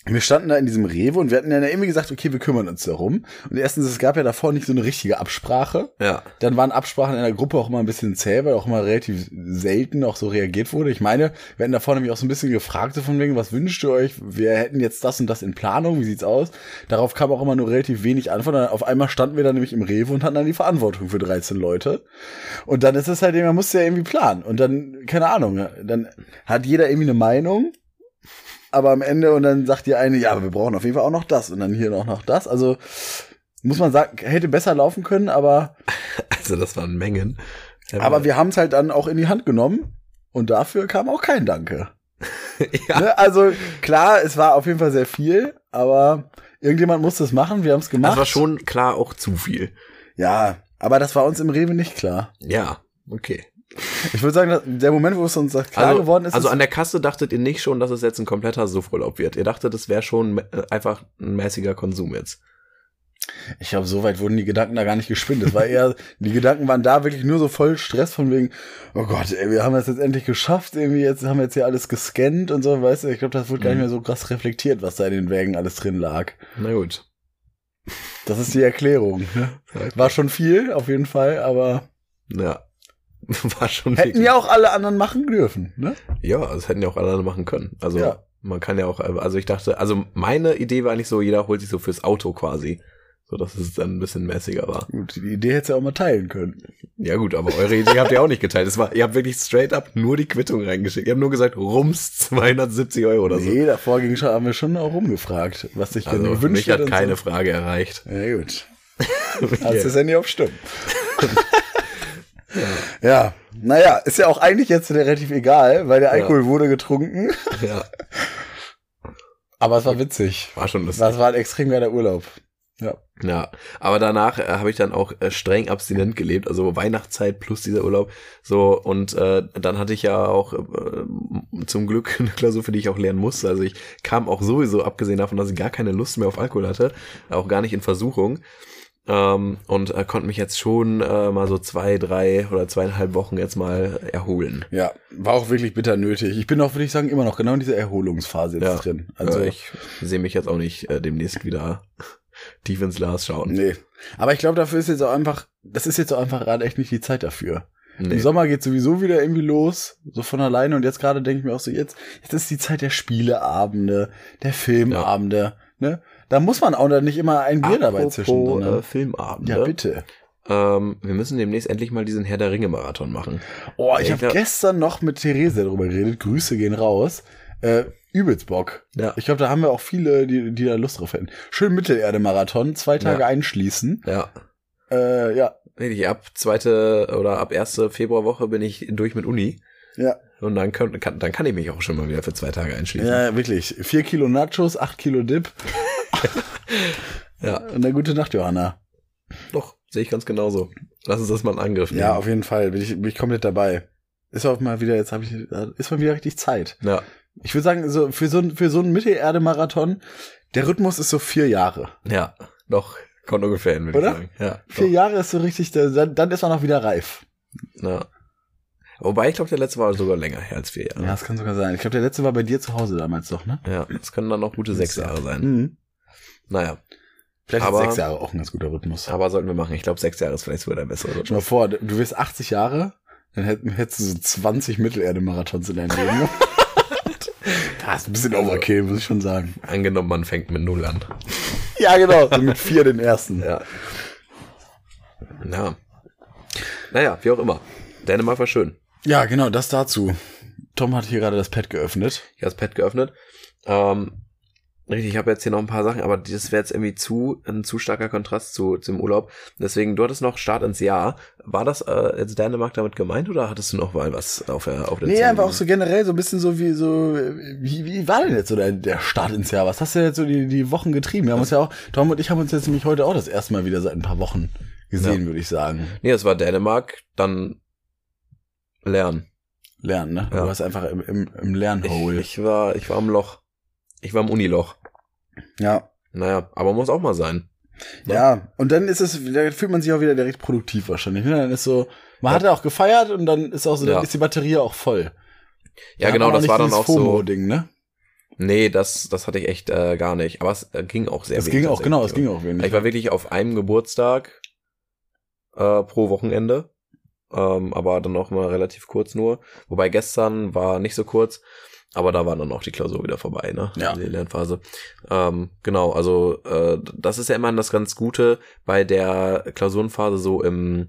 wir standen da in diesem Rewe und wir hatten ja irgendwie gesagt, okay, wir kümmern uns darum. Und erstens, es gab ja davor nicht so eine richtige Absprache. Ja. Dann waren Absprachen in der Gruppe auch immer ein bisschen zäh, weil auch immer relativ selten auch so reagiert wurde. Ich meine, wir hatten davor nämlich auch so ein bisschen gefragt, so von wegen, was wünscht ihr euch? Wir hätten jetzt das und das in Planung, wie sieht's aus? Darauf kam auch immer nur relativ wenig Antwort. Dann auf einmal standen wir dann nämlich im Rewe und hatten dann die Verantwortung für 13 Leute. Und dann ist es halt, man musste ja irgendwie planen. Und dann, keine Ahnung, dann hat jeder irgendwie eine Meinung. Aber am Ende, und dann sagt die eine, ja, aber wir brauchen auf jeden Fall auch noch das und dann hier noch, noch das. Also, muss man sagen, hätte besser laufen können, aber Also das waren Mengen. aber wir haben es halt dann auch in die Hand genommen und dafür kam auch kein Danke. ja. Ne? Also klar, es war auf jeden Fall sehr viel, aber irgendjemand musste es machen, wir haben es gemacht. Das war schon klar auch zu viel. Ja, aber das war uns im Rewe nicht klar. Ja, okay. Ich würde sagen, der Moment, wo es uns klar also, geworden ist, also an der Kasse dachtet ihr nicht schon, dass es jetzt ein kompletter Suffurlaub wird. Ihr dachtet, es wäre schon äh, einfach ein mäßiger Konsum jetzt. ich glaube, so weit wurden die Gedanken da gar nicht gespinnt. Es war eher, die Gedanken waren da wirklich nur so voll Stress von wegen, oh Gott, ey, wir haben das jetzt endlich geschafft, irgendwie jetzt haben wir jetzt hier alles gescannt und so, weißt du, ich glaube, das wurde gar nicht mehr so krass reflektiert, was da in den Wägen alles drin lag. Na gut. Das ist die Erklärung. Ne? War schon viel, auf jeden Fall, aber Ja. War schon hätten wirklich- ja auch alle anderen machen dürfen. Ne? Ja, das hätten ja auch alle machen können. Also Ja. man kann ja auch, also ich dachte, also meine Idee war eigentlich so, jeder holt sich so fürs Auto quasi. So dass es dann ein bisschen mäßiger war. Gut, die Idee hätte ja auch mal teilen können. Ja gut, aber eure Idee habt ihr auch nicht geteilt. Es war, ihr habt wirklich straight up nur die Quittung reingeschickt. Ihr habt nur gesagt, rums 270 Euro oder so. Nee, davor ging schon, haben wir schon auch rumgefragt, was sich denn Also gewünscht mich hat wird und keine So. Frage erreicht. Ja, gut. Hast das Handy auf Stumm. ja, naja, ist ja auch eigentlich jetzt relativ egal, weil der Alkohol wurde getrunken. Ja, Aber es war witzig. war schon lustig. Das war ein extrem geiler Urlaub. Ja. Ja, aber danach äh, habe ich dann auch äh, streng abstinent gelebt, also Weihnachtszeit plus dieser Urlaub. So und äh, dann hatte ich ja auch äh, zum Glück eine Klausur, für die ich auch lernen musste. Also ich kam auch sowieso, abgesehen davon, dass ich gar keine Lust mehr auf Alkohol hatte, auch gar nicht in Versuchung. Ähm, und äh, konnte mich jetzt schon äh, mal so zwei, drei oder zweieinhalb Wochen jetzt mal erholen. Ja, war auch wirklich bitter nötig. Ich bin auch, würde ich sagen, immer noch genau in dieser Erholungsphase jetzt Ja. drin. Also Also, ich sehe mich jetzt auch nicht äh, demnächst wieder tief ins Glas schauen. nee. Aber ich glaube, dafür ist jetzt auch einfach, das ist jetzt auch einfach gerade echt nicht die Zeit dafür. Nee. Im Sommer geht sowieso wieder irgendwie los, so von alleine. Und jetzt gerade denke ich mir auch so, jetzt, jetzt ist die Zeit der Spieleabende, der Filmabende, ne? Da muss man auch nicht immer ein Bier dabei Apropos, zwischendrin. äh? Filmabend. Ja, bitte. Ähm, wir müssen demnächst endlich mal diesen Herr der Ringe Marathon machen. Oh, ich Ich habe gestern noch mit Therese darüber geredet. Grüße gehen raus. Äh, übelst Bock. Ja. Ich glaube, da haben wir auch viele, die, die da Lust drauf hätten. Schön Mittelerde-Marathon, zwei Tage Ja. einschließen. Ja. Äh, ja, Richtig, ab zweite oder ab erste Februarwoche bin ich durch mit Uni. ja. Und dann kann, kann, dann kann ich mich auch schon mal wieder für zwei Tage einschließen. Ja, wirklich. Vier Kilo Nachos, acht Kilo Dip Ja, und eine gute Nacht, Johanna. doch, sehe ich ganz genauso. Lass uns das mal in Angriff nehmen. Ja, auf jeden Fall. Bin ich, bin ich komplett dabei. Ist auch mal wieder, jetzt habe ich, ist mal wieder richtig Zeit. ja, Ich würde sagen, so für so, ein- für so einen Mittelerde-Marathon, der Rhythmus ist so vier Jahre. ja, doch, kommt ungefähr hin, würde ich Oder? sagen. Ja, Vier doch. Jahre ist so richtig, da- dann, dann ist man auch wieder reif. ja. Wobei, ich glaube, der letzte war sogar länger her als vier Jahre. Ja, das kann sogar sein. Ich glaube, der letzte war bei dir zu Hause damals doch, ne? Ja, das können dann noch gute sechs Jahre sein. Mhm. Naja, Vielleicht Aber- sechs Jahre auch ein ganz guter Rhythmus. aber sollten wir machen. Ich glaube, sechs Jahre ist vielleicht sogar der bessere. Stell mal vor, du wirst 80 Jahre, dann hätt- hättest du so 20 Mittelerde-Marathons in deinem Leben. das ist ein bisschen Overkill, muss ich schon sagen. Angenommen, man fängt mit Null an. Ja, genau. So mit vier den ersten. Ja. Ja. Naja, wie auch immer. Dänemark war schön. Ja, genau, das dazu. Tom hat hier gerade das Pad geöffnet. Ich habe das Pad geöffnet. Ähm, Richtig, ich habe jetzt hier noch ein paar Sachen, aber das wäre jetzt irgendwie zu ein zu starker Kontrast zu zum Urlaub. Deswegen, du hattest noch Start ins Jahr. War das äh, jetzt Dänemark damit gemeint oder hattest du noch mal was auf der auf der Nee, Zunge? einfach auch so generell so ein bisschen so wie so, wie, wie war denn jetzt so der, der Start ins Jahr? Was hast du jetzt so die, die Wochen getrieben? Wir haben uns ja auch, Tom und ich haben uns jetzt nämlich heute auch das erste Mal wieder seit ein paar Wochen gesehen, Ja. würde ich sagen. Nee, es war Dänemark, dann lernen. Lernen, ne? Ja. Du warst einfach im, im, im Ich, Lernhole. ich war ich war am Loch. Ich war im Uniloch. Ja. Naja, aber muss auch mal sein. Ja, und dann ist es, da fühlt man sich auch wieder direkt produktiv wahrscheinlich. Ne? Dann ist so, man hat ja auch gefeiert und dann ist auch so, Ja. dann ist die Batterie auch voll. Ja, Da genau, das war dann auch so. FOMO-Ding, ne? Nee, das, das hatte ich echt äh, gar nicht. Aber es äh, ging auch sehr Das wenig ging auch, genau, es ging auch wenig. Ich war wirklich auf einem Geburtstag äh, pro Wochenende. Ähm, aber dann auch mal relativ kurz nur. Wobei gestern war nicht so kurz. Aber da war dann auch die Klausur wieder vorbei, ne? Ja. Die Lernphase. Ähm, genau, also äh, das ist ja immer das ganz Gute bei der Klausurenphase so im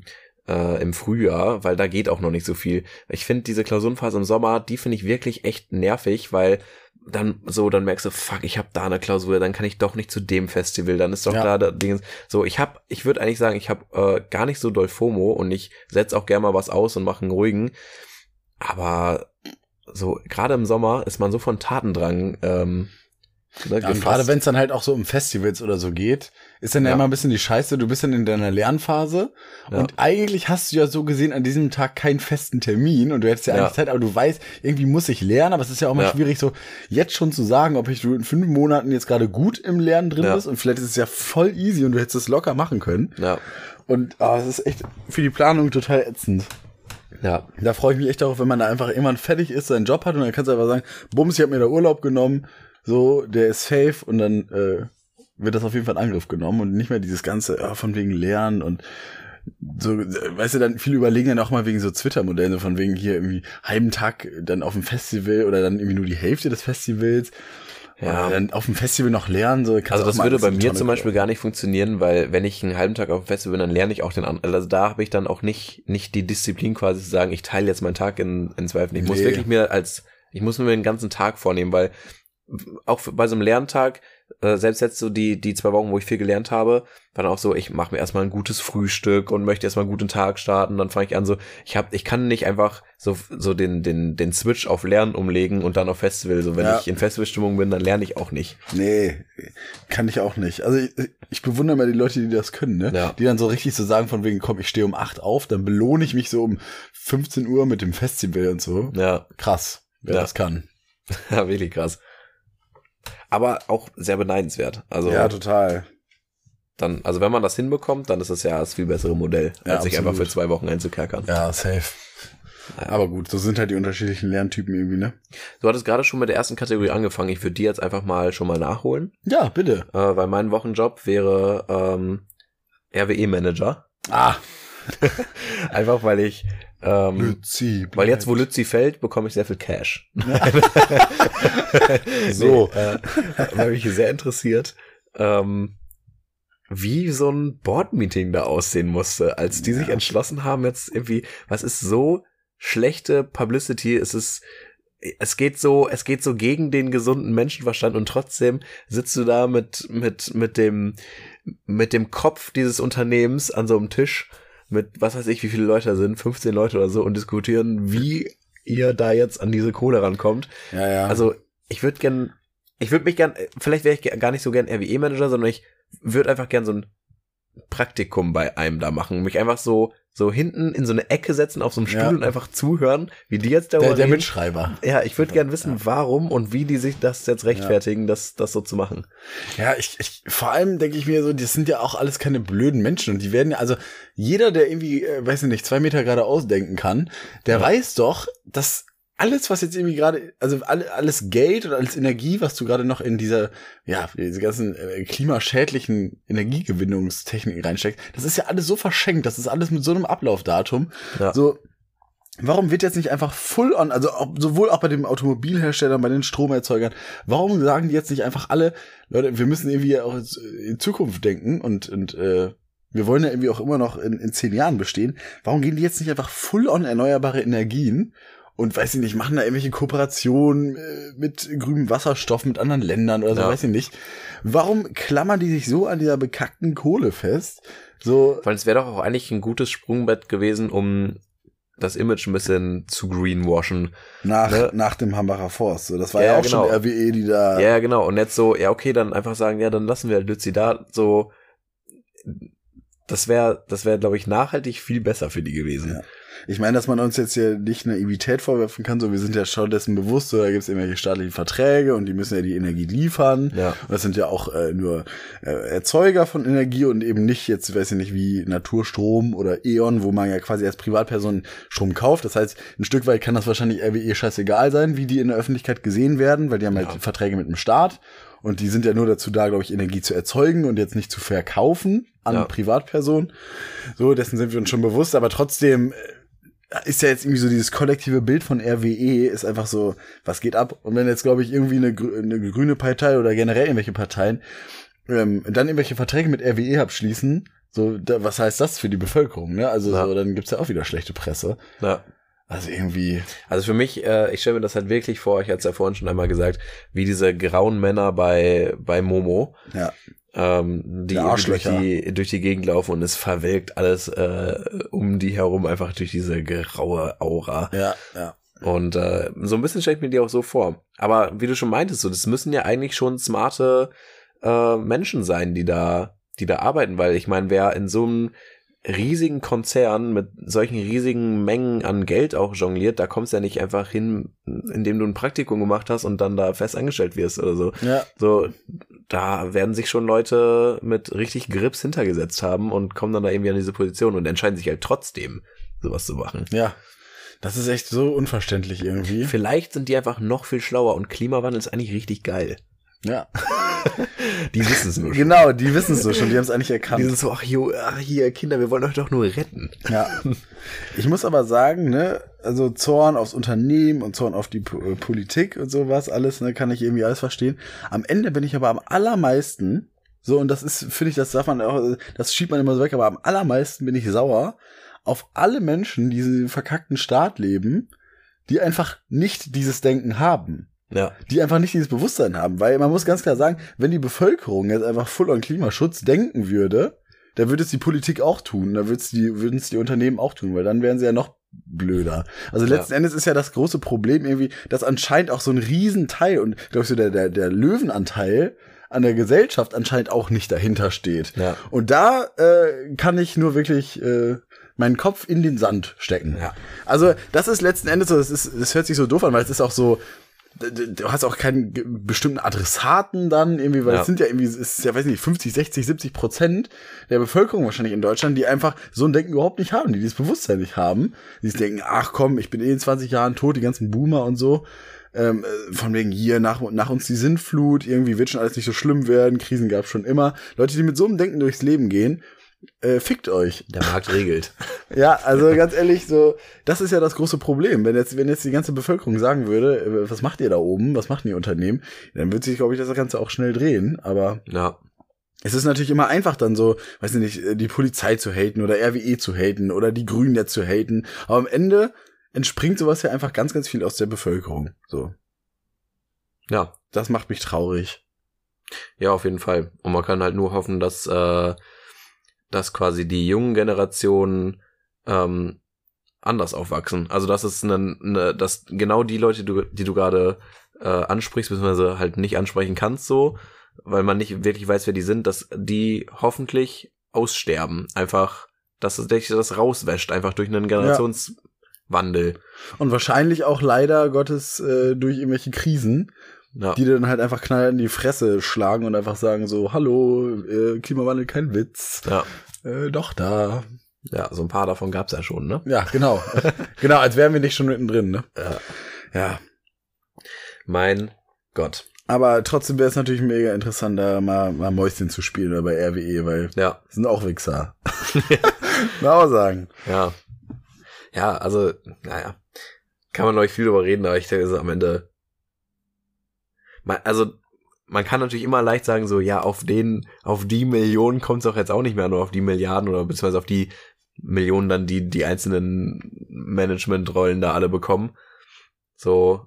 äh, im Frühjahr, weil da geht auch noch nicht so viel. Ich finde diese Klausurenphase im Sommer, die finde ich wirklich echt nervig, weil dann so, dann merkst du, fuck, ich habe da eine Klausur, dann kann ich doch nicht zu dem Festival, dann ist doch Ja. da das Ding. So, ich habe, ich würde eigentlich sagen, ich habe äh, gar nicht so doll FOMO und ich setz auch gerne mal was aus und mache einen ruhigen. Aber so, gerade im Sommer ist man so von Tatendrang ähm, ne, Ja, und gerade wenn es dann halt auch so um Festivals oder so geht, ist dann ja. Ja. immer ein bisschen die Scheiße, du bist dann in deiner Lernphase Ja. und eigentlich hast du ja so gesehen an diesem Tag keinen festen Termin und du hättest ja eigentlich Zeit, aber du weißt, irgendwie muss ich lernen, aber es ist ja auch mal schwierig, so jetzt schon zu sagen, ob ich du in fünf Monaten jetzt gerade gut im Lernen drin bist und vielleicht ist es ja voll easy und du hättest es locker machen können. ja, Und ah, es ist echt für die Planung total ätzend. ja, Da freue ich mich echt darauf, wenn man da einfach irgendwann fertig ist, seinen Job hat und dann kannst du einfach sagen, bums, ich habe mir da Urlaub genommen, so, der ist safe und dann äh, wird das auf jeden Fall in Angriff genommen und nicht mehr dieses ganze, ja, von wegen Lernen und so, äh, weißt du, dann viele überlegen dann auch mal wegen so Twitter-Modellen, so von wegen hier irgendwie halben Tag dann auf dem Festival oder dann irgendwie nur die Hälfte des Festivals. Ja. Dann auf dem Festival noch lernen, so. Also das würde bei mir Tonne zum Beispiel gar nicht funktionieren, weil wenn ich einen halben Tag auf dem Festival bin, dann lerne ich auch den anderen. Also da habe ich dann auch nicht, nicht die Disziplin quasi zu sagen, ich teile jetzt meinen Tag in, in zwei Hälften. Ich muss Nee. wirklich mir als, ich muss mir den ganzen Tag vornehmen, weil auch bei so einem Lerntag, äh, selbst jetzt so die, die zwei Wochen, wo ich viel gelernt habe, dann auch so, ich mache mir erstmal ein gutes Frühstück und möchte erstmal einen guten Tag starten. Dann fange ich an so, ich hab, ich kann nicht einfach so, so den, den, den Switch auf Lernen umlegen und dann auf Festival. So, wenn Ja. ich in Festivalstimmung bin, dann lerne ich auch nicht. Nee, kann ich auch nicht. Also ich, ich bewundere mal die Leute, die das können, ne? Ja. Die dann so richtig so sagen von wegen, komm, ich stehe um 8 auf, dann belohne ich mich so um 15 Uhr mit dem Festival und so. Ja. Krass, wer Ja. das kann. Ja, wirklich krass. Aber auch sehr beneidenswert. Also ja, total. dann, also wenn man das hinbekommt, dann ist es ja das viel bessere Modell, Ja, als sich einfach für zwei Wochen einzukerkern. Ja, safe. Aber gut, so sind halt die unterschiedlichen Lerntypen irgendwie, ne? Du hattest gerade schon mit der ersten Kategorie angefangen. Ich würde die jetzt einfach mal schon mal nachholen, Ja, bitte. äh, weil mein Wochenjob wäre ähm, RWE-Manager. Ah, Einfach weil ich, ähm, Lützi. weil jetzt, wo Lützi fällt, bekomme ich sehr viel Cash. So. Äh, weil mich sehr interessiert, ähm, wie so ein Board-Meeting da aussehen musste, als die sich Ja. entschlossen haben, jetzt irgendwie, was ist so schlechte Publicity, es ist, es geht so, es geht so gegen den gesunden Menschenverstand und trotzdem sitzt du da mit, mit, mit dem, mit dem Kopf dieses Unternehmens an so einem Tisch mit, was weiß ich, wie viele Leute da sind, 15 Leute oder so und diskutieren, wie ihr da jetzt an diese Kohle rankommt. Ja, ja. Also, ich würde gern, ich würde mich gern, vielleicht wäre ich gar nicht so gern RWE-Manager, sondern ich würde einfach gern so ein Praktikum bei einem da machen. Mich einfach so, so hinten in so eine Ecke setzen auf so einem Stuhl Ja. und einfach zuhören, wie die jetzt darüber der, der. Mitschreiber. Ja, ich würde gern wissen, warum und wie die sich das jetzt rechtfertigen, das, das so zu machen. Ja, ich, ich vor allem denke ich mir so, das sind ja auch alles keine blöden Menschen und die werden ja, also jeder, der irgendwie, äh, weiß ich nicht, zwei Meter geradeaus denken kann, der Ja. weiß doch, dass alles, was jetzt irgendwie gerade, also alle, alles Geld oder alles Energie, was du gerade noch in dieser, ja, diese ganzen äh, klimaschädlichen Energiegewinnungstechniken reinsteckst, das ist ja alles so verschenkt, das ist alles mit so einem Ablaufdatum. Ja. So, Warum wird jetzt nicht einfach full on, also sowohl auch bei den Automobilherstellern, bei den Stromerzeugern, warum sagen die jetzt nicht einfach alle, Leute, wir müssen irgendwie auch in Zukunft denken und, und äh, wir wollen ja irgendwie auch immer noch in, in zehn Jahren bestehen. Warum gehen die jetzt nicht einfach full on erneuerbare Energien und weiß ich nicht, machen da irgendwelche Kooperationen äh, mit grünem Wasserstoff mit anderen Ländern oder so, Ja. weiß ich nicht. Warum klammern die sich so an dieser bekackten Kohle fest? So, Weil es wäre doch auch eigentlich ein gutes Sprungbett gewesen, um das Image ein bisschen zu greenwashen. nach, Ne? nach dem Hambacher Forst. So, das war ja, Ja, auch genau. schon RWE, die da. Ja, genau. Und jetzt so, ja, okay, dann einfach sagen, ja, dann lassen wir halt Lützi da. So, das wäre, das wäre, glaube ich, nachhaltig viel besser für die gewesen. Ja. Ich meine, dass man uns jetzt hier nicht Naivität vorwerfen kann, so wir sind ja schon dessen bewusst, so da gibt es irgendwelche staatlichen Verträge und die müssen ja die Energie liefern. Ja. Und das sind ja auch äh, nur äh, Erzeuger von Energie und eben nicht jetzt, weiß ich nicht, wie Naturstrom oder E.ON, wo man ja quasi als Privatperson Strom kauft. Das heißt, ein Stück weit kann das wahrscheinlich RWE scheißegal sein, wie die in der Öffentlichkeit gesehen werden, weil die haben halt Ja. Verträge mit dem Staat. Und die sind ja nur dazu da, glaube ich, Energie zu erzeugen und jetzt nicht zu verkaufen an Ja. Privatpersonen. So, dessen sind wir uns schon bewusst, aber trotzdem äh, ist ja jetzt irgendwie so dieses kollektive Bild von RWE ist einfach so, was geht ab? Und wenn jetzt, glaube ich, irgendwie eine, eine grüne Partei oder generell irgendwelche Parteien ähm, dann irgendwelche Verträge mit RWE abschließen, so, da, was heißt das für die Bevölkerung, ne? Also Ja. so, dann gibt's ja auch wieder schlechte Presse. ja. Also irgendwie, Also für mich, äh, ich stelle mir das halt wirklich vor, ich hatte es ja vorhin schon einmal gesagt, wie diese grauen Männer bei, bei Momo, ja, ähm, die durch die, durch die Gegend laufen und es verwelkt alles äh, um die herum einfach durch diese graue Aura. ja, ja. Und äh, so ein bisschen stelle ich mir die auch so vor. Aber wie du schon meintest, so, das müssen ja eigentlich schon smarte äh, Menschen sein, die da, die da arbeiten, weil ich meine, wer in so einem riesigen Konzern mit solchen riesigen Mengen an Geld auch jongliert, da kommst du ja nicht einfach hin, indem du ein Praktikum gemacht hast und dann da fest angestellt wirst oder so. Ja, So, da werden sich schon Leute mit richtig Grips hintergesetzt haben und kommen dann da irgendwie an diese Position und entscheiden sich halt trotzdem, sowas zu machen. ja. Das ist echt so unverständlich irgendwie. Vielleicht sind die einfach noch viel schlauer und Klimawandel ist eigentlich richtig geil. Ja. Die wissen es nur schon. Genau, die wissen es so schon, die haben es eigentlich erkannt. Die sind so, ach, jo, ach hier, Kinder, wir wollen euch doch nur retten. Ja. Ich muss aber sagen, ne, also Zorn aufs Unternehmen und Zorn auf die Po- äh, Politik und sowas, alles, ne, kann ich irgendwie alles verstehen. Am Ende bin ich aber am allermeisten, so, und das ist, finde ich, das darf man auch, das schiebt man immer so weg, aber am allermeisten bin ich sauer auf alle Menschen, die in diesem verkackten Staat leben, die einfach nicht dieses Denken haben Ja, die einfach nicht dieses Bewusstsein haben. Weil man muss ganz klar sagen, wenn die Bevölkerung jetzt einfach voll an Klimaschutz denken würde, dann würde es die Politik auch tun, dann würde es die, würden es die Unternehmen auch tun, weil dann wären sie ja noch blöder. Also Ja. letzten Endes ist ja das große Problem irgendwie, dass anscheinend auch so ein Riesenteil und glaube ich so der, der, der Löwenanteil an der Gesellschaft anscheinend auch nicht dahinter steht. ja, Und da äh, kann ich nur wirklich äh, meinen Kopf in den Sand stecken. Ja. Also das ist letzten Endes so, das, ist, das hört sich so doof an, weil es ist auch so, du hast auch keinen bestimmten Adressaten dann irgendwie, weil Ja. es sind ja irgendwie, es ist ja, weiß nicht, 50, 60, 70 Prozent der Bevölkerung wahrscheinlich in Deutschland, die einfach so ein Denken überhaupt nicht haben, die dieses Bewusstsein nicht haben, die denken, ach komm, ich bin eh in 20 Jahren tot, die ganzen Boomer und so. Ähm, äh, von wegen hier, nach, nach uns die Sintflut, irgendwie wird schon alles nicht so schlimm werden, Krisen gab schon immer. Leute, die mit so einem Denken durchs Leben gehen, äh, fickt euch. der Markt regelt. Ja, also ganz ehrlich, so, das ist ja das große Problem. Wenn jetzt, wenn jetzt die ganze Bevölkerung sagen würde, äh, was macht ihr da oben, was macht ihr Unternehmen, dann wird sich, glaube ich, das Ganze auch schnell drehen. Aber Ja, es ist natürlich immer einfach dann so, weiß ich nicht, äh, die Polizei zu haten oder RWE zu haten oder die Grünen jetzt zu haten. Aber am Ende entspringt sowas ja einfach ganz, ganz viel aus der Bevölkerung. So, ja, das macht mich traurig. ja, auf jeden Fall. Und man kann halt nur hoffen, dass, äh, dass quasi die jungen Generationen ähm, anders aufwachsen. Also dass es eine, eine, dass genau die Leute, die du, die du gerade äh, ansprichst, beziehungsweise halt nicht ansprechen kannst, so, weil man nicht wirklich weiß, wer die sind, dass die hoffentlich aussterben. Einfach, dass es dass das rauswäscht, einfach durch einen Generationswandel. Und wahrscheinlich auch leider Gottes äh, durch irgendwelche Krisen, Ja. die dann halt einfach knall in die Fresse schlagen und einfach sagen so, hallo, äh, Klimawandel kein Witz. ja. Äh, doch da. Ja, so ein paar davon gab's ja schon, ne? Ja, genau. genau, als wären wir nicht schon mittendrin, ne? Ja. Ja. Mein Gott. Aber trotzdem wäre es natürlich mega interessant, da mal, mal Mäuschen zu spielen oder bei RWE, weil Ja, sind auch Wichser. Mal sagen. ja. Ja, also, naja. Kann man, ich, viel drüber reden, aber ich denke, es ist am Ende. Man, also, man kann natürlich immer leicht sagen, so, ja, auf den, auf die Millionen kommt es doch jetzt auch nicht mehr, nur auf die Milliarden oder beziehungsweise auf die Millionen dann, die die einzelnen Managementrollen da alle bekommen. So.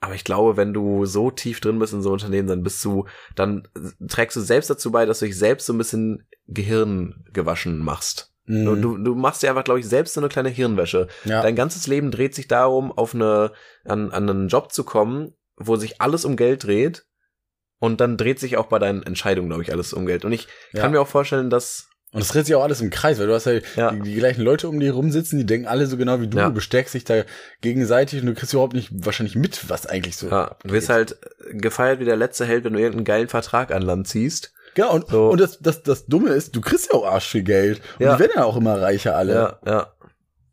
Aber ich glaube, wenn du so tief drin bist in so Unternehmen, dann bist du, dann trägst du selbst dazu bei, dass du dich selbst so ein bisschen Gehirn gewaschen machst. Du, du, du machst dir einfach, glaube ich, selbst so eine kleine Hirnwäsche. ja. Dein ganzes Leben dreht sich darum, auf eine, an, an einen Job zu kommen, wo sich alles um Geld dreht. Und dann dreht sich auch bei deinen Entscheidungen, glaube ich, alles um Geld. Und ich Ja. kann mir auch vorstellen, dass, Und es dreht sich auch alles im Kreis, weil du hast ja, Ja. Die, die gleichen Leute um die rumsitzen, die denken alle so genau wie du, Ja. du bestärkst dich da gegenseitig und du kriegst überhaupt nicht wahrscheinlich mit, was eigentlich so ja, du wirst halt gefeiert wie der letzte Held, wenn du irgendeinen geilen Vertrag an Land ziehst. Genau, und, So. und das, das, das Dumme ist, du kriegst ja auch arsch viel Geld. Und Ja. die werden ja auch immer reicher alle. Ja, ja.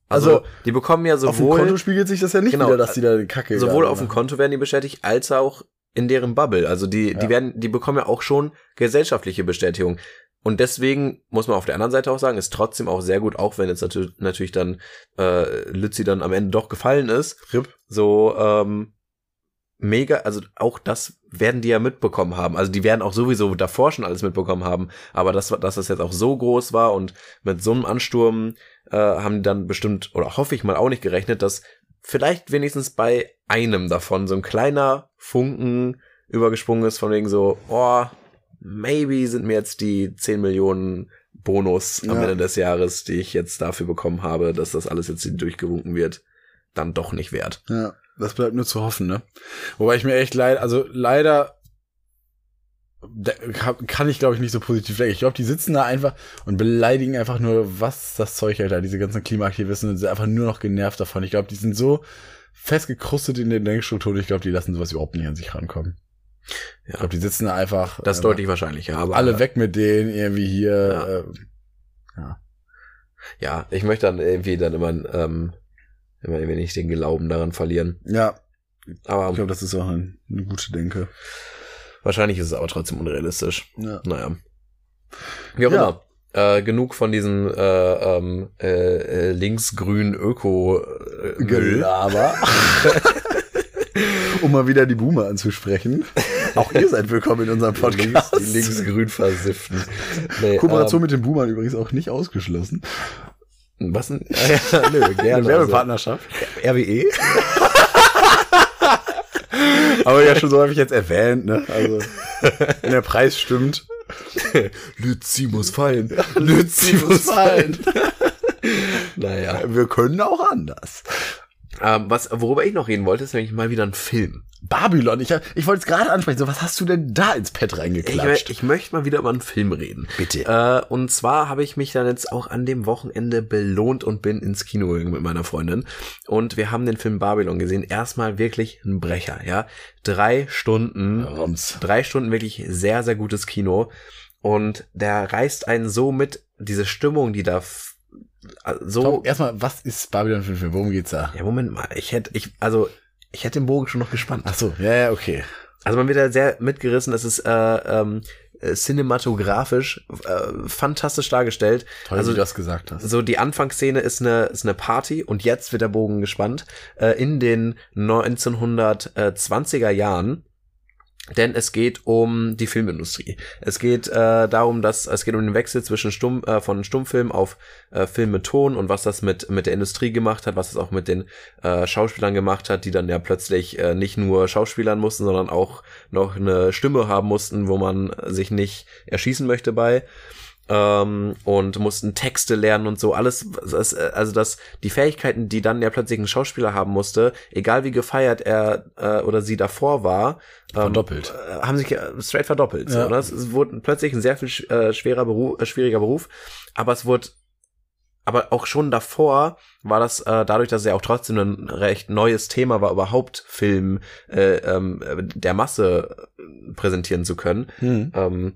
Also, Also, die bekommen ja Auf dem sowohl, Konto spiegelt sich das ja nicht Genau, wieder, dass die da Kacke sowohl gerade auf dem. Konto werden die bestätigt, als auch in deren Bubble. Also die, Ja. die werden, die bekommen ja auch schon gesellschaftliche Bestätigung. Und deswegen muss man auf der anderen Seite auch sagen, ist trotzdem auch sehr gut, auch wenn jetzt natürlich, natürlich dann äh, Lützi dann am Ende doch gefallen ist. RIP. So ähm, mega, also auch das werden die ja mitbekommen haben. Also die werden auch sowieso davor schon alles mitbekommen haben. Aber dass, dass das jetzt auch so groß war und mit so einem Ansturm äh, haben die dann bestimmt, oder hoffe ich mal auch nicht gerechnet, dass vielleicht wenigstens bei einem davon so ein kleiner Funken übergesprungen ist, von wegen so, oh, maybe sind mir jetzt die 10 Millionen Bonus am Ja. Ende des Jahres, die ich jetzt dafür bekommen habe, dass das alles jetzt durchgewunken wird, dann doch nicht wert. Ja, das bleibt nur zu hoffen, ne? Wobei ich mir echt leid, also leider kann- ich glaube ich nicht so positiv denken. Ich glaube, die sitzen da einfach und beleidigen einfach nur, was das Zeug hält, da diese ganzen Klimaaktivisten sind einfach nur noch genervt davon. Ich glaube, die sind so festgekrustet in den Denkstrukturen, ich glaube, die lassen sowas überhaupt nicht an sich rankommen. Ich Ja. glaube, die sitzen da einfach Das ist einfach deutlich wahrscheinlicher, aber alle weg mit denen, irgendwie hier. Ja. Äh, Ja, ich möchte dann irgendwie dann immer, ähm, immer irgendwie nicht den Glauben daran verlieren. ja, ich Aber glaube, das ist auch ein, eine gute Denke. wahrscheinlich ist es aber trotzdem unrealistisch. Ja. Naja. Wie auch Ja. immer. Äh, genug von diesen äh, ähm, äh, äh, linksgrün Öko. Gelaber. um mal wieder die Boomer anzusprechen. Auch ihr seid willkommen in unserem Podcast. links, die linksgrün versifften. Nee, Kooperation mit den Boomern übrigens auch nicht ausgeschlossen. Was denn? Ah, ja, nö, gerne. Eine Also, Werbepartnerschaft. RWE? Aber ja schon so häufig jetzt erwähnt, ne? Also, wenn der Preis stimmt. Lützi muss fallen. Lützi muss fallen. Naja. Wir können auch anders. Ähm, was, worüber ich noch reden wollte, ist nämlich mal wieder ein Film. Babylon, ich, ich wollte es gerade ansprechen. So, was hast du denn da ins Pad Ich, reingeklatscht? ich möchte mal wieder über einen Film reden. Bitte. Äh, und zwar habe ich mich dann jetzt auch an dem Wochenende belohnt und bin ins Kino gegangen mit meiner Freundin. Und wir haben den Film Babylon gesehen. Erstmal wirklich ein Brecher, ja. Drei Stunden, Rums. drei Stunden wirklich sehr, sehr gutes Kino. Und der reißt einen so mit, diese Stimmung, die da so. Tom, erstmal, was ist Babylon für ein Film? Worum geht's da? Ja, Moment mal, ich hätte, ich, also, ich hätte den Bogen schon noch gespannt. Ach so, ja, ja, okay. Also man wird da sehr mitgerissen, es ist äh, ähm, äh, cinematografisch äh, fantastisch dargestellt. Toll, Also- wie du das gesagt hast. So die Anfangsszene ist eine ist eine Party und jetzt wird der Bogen gespannt äh, in den 1920er Jahren. Denn es geht um die Filmindustrie. Es geht äh, darum, dass es geht um den Wechsel zwischen Stumm, äh, von Stummfilm auf äh, Film mit Ton und was das mit mit der Industrie gemacht hat, was es auch mit den äh, Schauspielern gemacht hat, die dann ja plötzlich äh, nicht nur Schauspielern mussten, sondern auch noch eine Stimme haben mussten, wo man sich nicht erschießen möchte bei ähm, und mussten Texte lernen und so alles das, also dass die Fähigkeiten die dann ja plötzlich ein Schauspieler haben musste egal wie gefeiert er äh, oder sie davor war ähm, Verdoppelt. äh, haben sich straight verdoppelt so, Ja. ne? es, es wurde plötzlich ein sehr viel äh, schwerer Beruf äh, schwieriger Beruf aber es wurde aber auch schon davor war das äh, dadurch, dass es ja auch trotzdem ein recht neues Thema war, überhaupt Film äh, ähm, der Masse präsentieren zu können, Hm. ähm,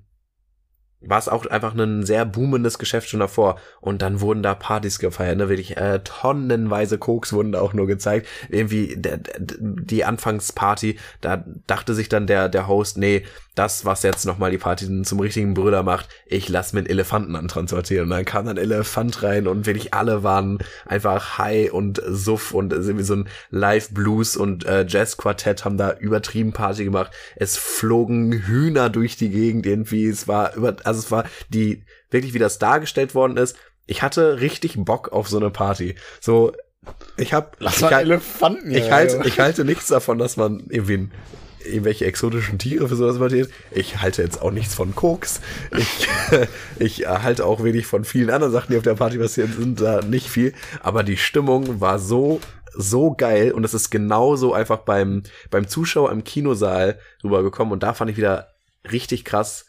war es auch einfach ein sehr boomendes Geschäft schon davor. Und dann wurden da Partys gefeiert, ne? Wirklich äh, tonnenweise Koks wurden da auch nur gezeigt. Irgendwie der, der, die Anfangsparty, da dachte sich dann der, der Host, nee, das, was jetzt nochmal die Party zum richtigen Brüder macht, ich lass mit Elefanten antransportieren. Und dann kam dann Elefant rein und wirklich alle waren einfach high und suff und irgendwie so ein Live-Blues und äh, Jazz-Quartett haben da übertrieben Party gemacht. Es flogen Hühner durch die Gegend irgendwie. Es war über, also es war die, wirklich wie das dargestellt worden ist. Ich hatte richtig Bock auf so eine Party. So, Ich hab, Lass ich, mal halt- Elefanten ich, hier, halte, ich halte nichts davon, dass man irgendwie irgendwelche exotischen Tiere für sowas importiert. Ich halte jetzt auch nichts von Koks. Ich, ich halte auch wenig von vielen anderen Sachen, die auf der Party passieren sind, da nicht viel. Aber die Stimmung war so, so geil und es ist genauso einfach beim, beim Zuschauer im Kinosaal rübergekommen und da fand ich wieder richtig krass,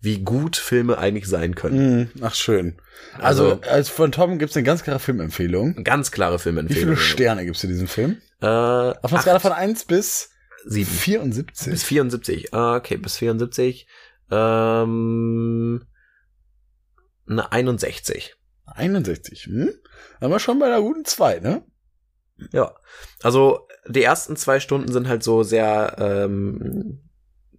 wie gut Filme eigentlich sein können. Mm, Ach, schön. Also, Also- als von Tom gibt's eine ganz klare Filmempfehlung. Ganz klare Wie Filmempfehlung. viele Sterne gibst du diesem Film? Äh, Auf einer Skala von 1 bis sieben. 74. Bis 74. Ah, okay, bis 74. Ähm, eine 61. 61. Hm? Dann wir schon bei einer guten 2, ne? Ja. Also die ersten zwei Stunden sind halt so sehr ähm,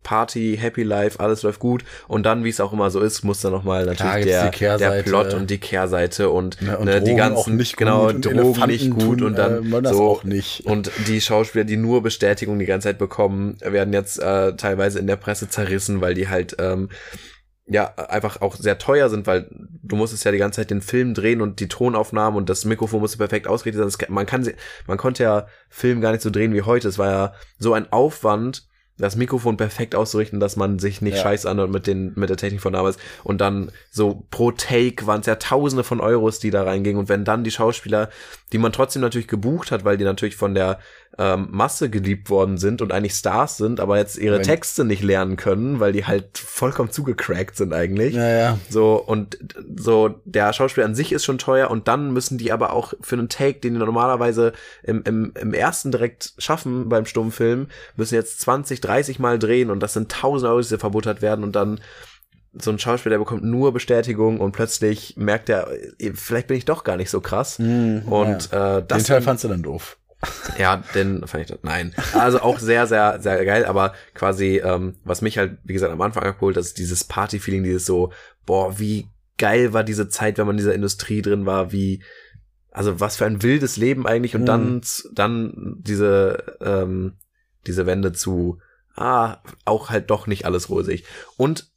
Party, Happy Life, alles läuft gut. Und dann, wie es auch immer so ist, muss dann nochmal Klar, natürlich gibt's der, der Plot und die Kehrseite und, Ja, und ne, die ganzen genau gut und Drogen Elefanten nicht gut tun, und dann äh, so auch nicht. und die Schauspieler, die nur Bestätigung die ganze Zeit bekommen, werden jetzt äh, teilweise in der Presse zerrissen, weil die halt ähm, ja einfach auch sehr teuer sind, weil du musstest ja die ganze Zeit den Film drehen und die Tonaufnahmen und das Mikrofon musste perfekt ausgerichtet sein. Man kann man konnte ja Film gar nicht so drehen wie heute. Es war ja so ein Aufwand, das Mikrofon perfekt auszurichten, dass man sich nicht Ja. scheiß anhört mit den mit der Technik von damals. Und dann so pro Take waren es ja Tausende von Euros, die da reingingen. Und wenn dann die Schauspieler, die man trotzdem natürlich gebucht hat, weil die natürlich von der ähm, Masse geliebt worden sind und eigentlich Stars sind, aber jetzt ihre Wenn- Texte nicht lernen können, weil die halt vollkommen zugecrackt sind eigentlich. Ja, ja. So, und so, der Schauspieler an sich ist schon teuer und dann müssen die aber auch für einen Take, den die normalerweise im, im, im ersten direkt schaffen beim Stummfilm, müssen jetzt 20, 30 Mal drehen und das sind 1000 Euro, die verbuttert werden und dann so ein Schauspieler, der bekommt nur Bestätigung und plötzlich merkt er, eh, vielleicht bin ich doch gar nicht so krass. Hm, Und ja. äh, das Den Teil fandst du dann doof. ja, denn fand ich das, nein. Also auch sehr, sehr, sehr geil, aber quasi, ähm, was mich halt, wie gesagt, am Anfang abgeholt, das ist dieses Party-Feeling, dieses so, boah, wie geil war diese Zeit, wenn man in dieser Industrie drin war, wie, also was für ein wildes Leben eigentlich und Mhm. dann, dann diese, ähm, diese Wende zu, ah, auch halt doch nicht alles rosig. Und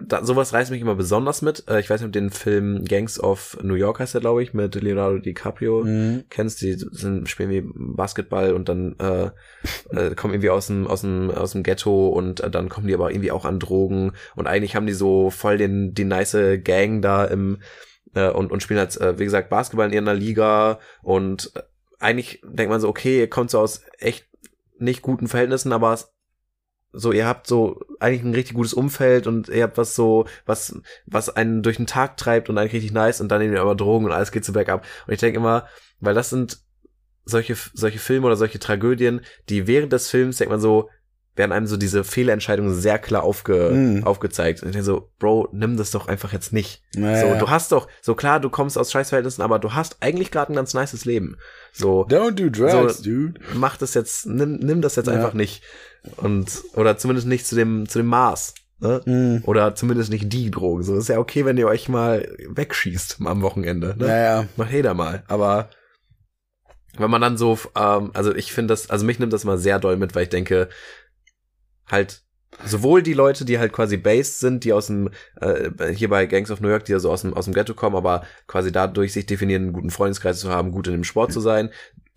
da, sowas reißt mich immer besonders mit. Äh, ich weiß nicht, ob du den Film Gangs of New York heißt er, glaube ich, mit Leonardo DiCaprio Mhm. kennst, die sind, spielen wie Basketball und dann äh, äh, kommen irgendwie aus dem, aus dem, aus dem Ghetto und äh, dann kommen die aber irgendwie auch an Drogen und eigentlich haben die so voll den, die nice Gang da im äh, und, und spielen halt, äh, wie gesagt, Basketball in ihrer Liga und äh, eigentlich denkt man so, okay, ihr kommt so aus echt nicht guten Verhältnissen, aber es so, ihr habt so eigentlich ein richtig gutes Umfeld und ihr habt was so, was, was einen durch den Tag treibt und eigentlich richtig nice und dann nehmen ihr aber Drogen und alles geht so bergab. Und ich denke immer, weil das sind solche, solche Filme oder solche Tragödien, die während des Films, denkt man so, werden einem so diese Fehlentscheidungen sehr klar aufge, Mhm. aufgezeigt. Und ich denke so, Bro, nimm das doch einfach jetzt nicht. Naja. So, du hast doch, so klar, du kommst aus Scheißverhältnissen, aber du hast eigentlich gerade ein ganz nices Leben. So, Don't do drugs, So- dude. mach das jetzt, nimm, nimm das jetzt Ja. einfach nicht. Und, oder zumindest nicht zu dem, zu dem Maß. Ne? Mhm. Oder zumindest nicht die Drogen. So ist ja okay, wenn ihr euch mal wegschießt am Wochenende. Ne? Naja. Macht jeder mal. Aber wenn man dann so, ähm, also ich finde das, also mich nimmt das mal sehr doll mit, weil ich denke, halt sowohl die Leute, die halt quasi based sind, die aus dem, äh, hier bei Gangs of New York, die ja so aus dem, aus dem Ghetto kommen, aber quasi dadurch sich definieren, einen guten Freundeskreis zu haben, gut in dem Sport zu sein,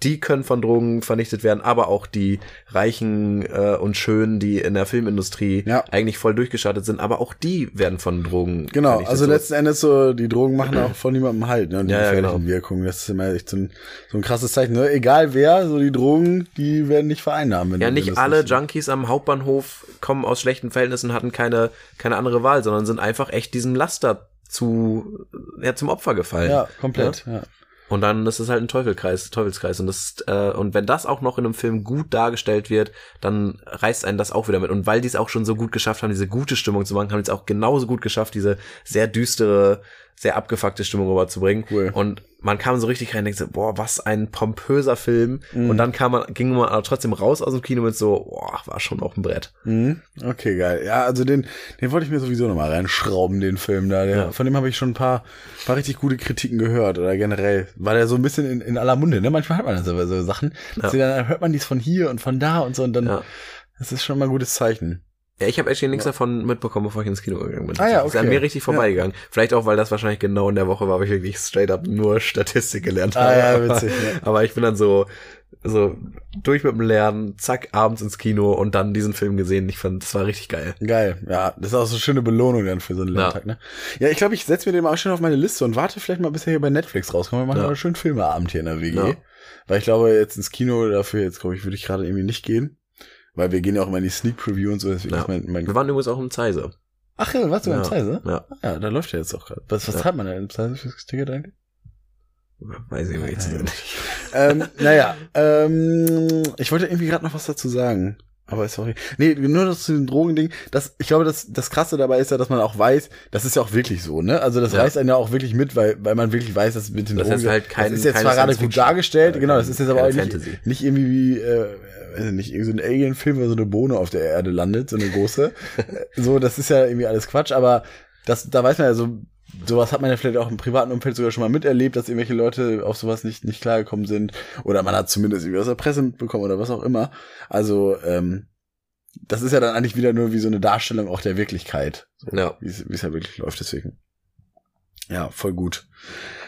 die können von Drogen vernichtet werden, aber auch die Reichen äh, und Schönen, die in der Filmindustrie Ja. eigentlich voll durchgeschaltet sind, aber auch die werden von Drogen Genau, vernichtet. also So- letzten Endes so, die Drogen machen auch von niemandem halt, ne? Und die Ja, ja, gefährlichen genau. Wirkungen. Das ist immer echt so ein, so ein krasses Zeichen. Ne? Egal wer, so die Drogen, die werden nicht vereinnahmen. Ja, nicht alle Junkies am Hauptbahnhof kommen aus schlechten Verhältnissen, hatten keine, keine andere Wahl, sondern sind einfach echt diesem Laster zu, ja, zum Opfer gefallen. Ja, komplett. Ja. Und dann ist es halt ein Teufelkreis, Teufelskreis. Und das, äh, und wenn das auch noch in einem Film gut dargestellt wird, dann reißt einen das auch wieder mit. Und weil die es auch schon so gut geschafft haben, diese gute Stimmung zu machen, haben die es auch genauso gut geschafft, diese sehr düstere, sehr abgefuckte Stimmung rüberzubringen. Cool. Und man kam so richtig rein und denkt so, boah, was ein pompöser Film. Mhm. Und dann kam man, ging man aber trotzdem raus aus dem Kino mit so, boah, war schon auch ein Brett. Mhm. Okay, geil. Ja, also den, den wollte ich mir sowieso nochmal reinschrauben, den Film da. Der, Ja. Von dem habe ich schon ein paar, paar richtig gute Kritiken gehört. Oder generell war der so ein bisschen in, in aller Munde. Ne? Manchmal hat man so, so Sachen. Ja. Dann hört man dies von hier und von da und so. Und dann, Ja. das ist schon mal ein gutes Zeichen. Ja, ich habe actually nichts davon mitbekommen, bevor ich ins Kino gegangen bin. Ah ja, Das ist an okay. mir richtig vorbeigegangen. Vielleicht auch, weil das wahrscheinlich genau in der Woche war, wo ich wirklich straight up nur Statistik gelernt Ah habe. ja, aber, witzig, ja. aber ich bin dann so, so durch mit dem Lernen, zack, abends ins Kino und dann diesen Film gesehen. Ich fand, das war richtig geil. Geil, ja, das ist auch so eine schöne Belohnung dann für so einen Ja. Lerntag, ne? Ja, ich glaube, ich setze mir den auch schon auf meine Liste und warte vielleicht mal, bis er hier bei Netflix rauskommt. Wir machen Ja. mal schön Filmeabend hier in der WG. Ja. Weil ich glaube, jetzt ins Kino dafür, jetzt glaube ich, würde ich gerade irgendwie nicht gehen. Weil wir gehen ja auch immer in die Sneak Preview und so. Ja. mein, mein Wir waren übrigens auch im Zeise. Ach ja, warst du Ja. Zeise? Ja, Ah, Ja, da läuft ja jetzt auch gerade. Was, was Ja. zahlt man denn im Zeise fürs Ticket eigentlich? weiß ich nicht. Ja, ähm, naja, ähm, ich wollte irgendwie gerade noch was dazu sagen. Aber sorry. Nee, nur das zu dem Drogending. Das, ich glaube, das, das Krasse dabei ist ja, dass man auch weiß, das ist ja auch wirklich so, ne? Also das Ja. reißt einen ja auch wirklich mit, weil, weil man wirklich weiß, dass mit den Das Drogen. ist halt kein- das ist jetzt zwar gerade gut dargestellt, genau, das ist jetzt aber auch nicht, nicht irgendwie wie, äh, ich nicht, irgendwie so ein Alien-Film, wo so eine Bohne auf der Erde landet, so eine große. So, das ist ja irgendwie alles Quatsch, aber das, da weiß man ja so, sowas hat man ja vielleicht auch im privaten Umfeld sogar schon mal miterlebt, dass irgendwelche Leute auf sowas nicht, nicht klargekommen sind. Oder man hat zumindest irgendwie aus der Presse mitbekommen oder was auch immer. Also, ähm, das ist ja dann eigentlich wieder nur wie so eine Darstellung auch der Wirklichkeit. So, Ja. Wie es wie es ja wirklich läuft, deswegen. Ja, voll gut.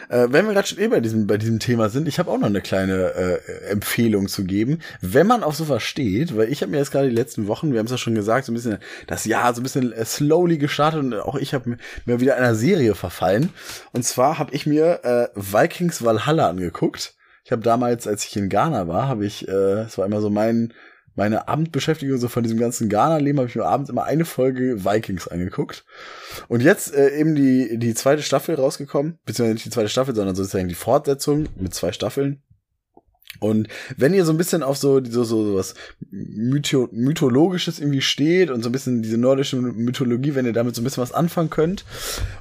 Äh, wenn wir gerade schon eh bei diesem, bei diesem Thema sind, ich habe auch noch eine kleine äh, Empfehlung zu geben. Wenn man auf sowas steht, weil ich habe mir jetzt gerade die letzten Wochen, wir haben es ja schon gesagt, so ein bisschen das Jahr so ein bisschen äh, slowly gestartet und auch ich habe mir wieder einer Serie verfallen. Und zwar habe ich mir äh, Vikings Valhalla angeguckt. Ich habe damals, als ich in Ghana war, habe ich, äh, es war immer so mein meine Abendbeschäftigung so von diesem ganzen Ghana-Leben habe ich mir abends immer eine Folge Vikings angeguckt. Und jetzt äh, eben die, die zweite Staffel rausgekommen, beziehungsweise nicht die zweite Staffel, sondern sozusagen die Fortsetzung mit zwei Staffeln. Und wenn ihr so ein bisschen auf so, so, so, was Mytho Mythologisches irgendwie steht und so ein bisschen diese nordische Mythologie, wenn ihr damit so ein bisschen was anfangen könnt.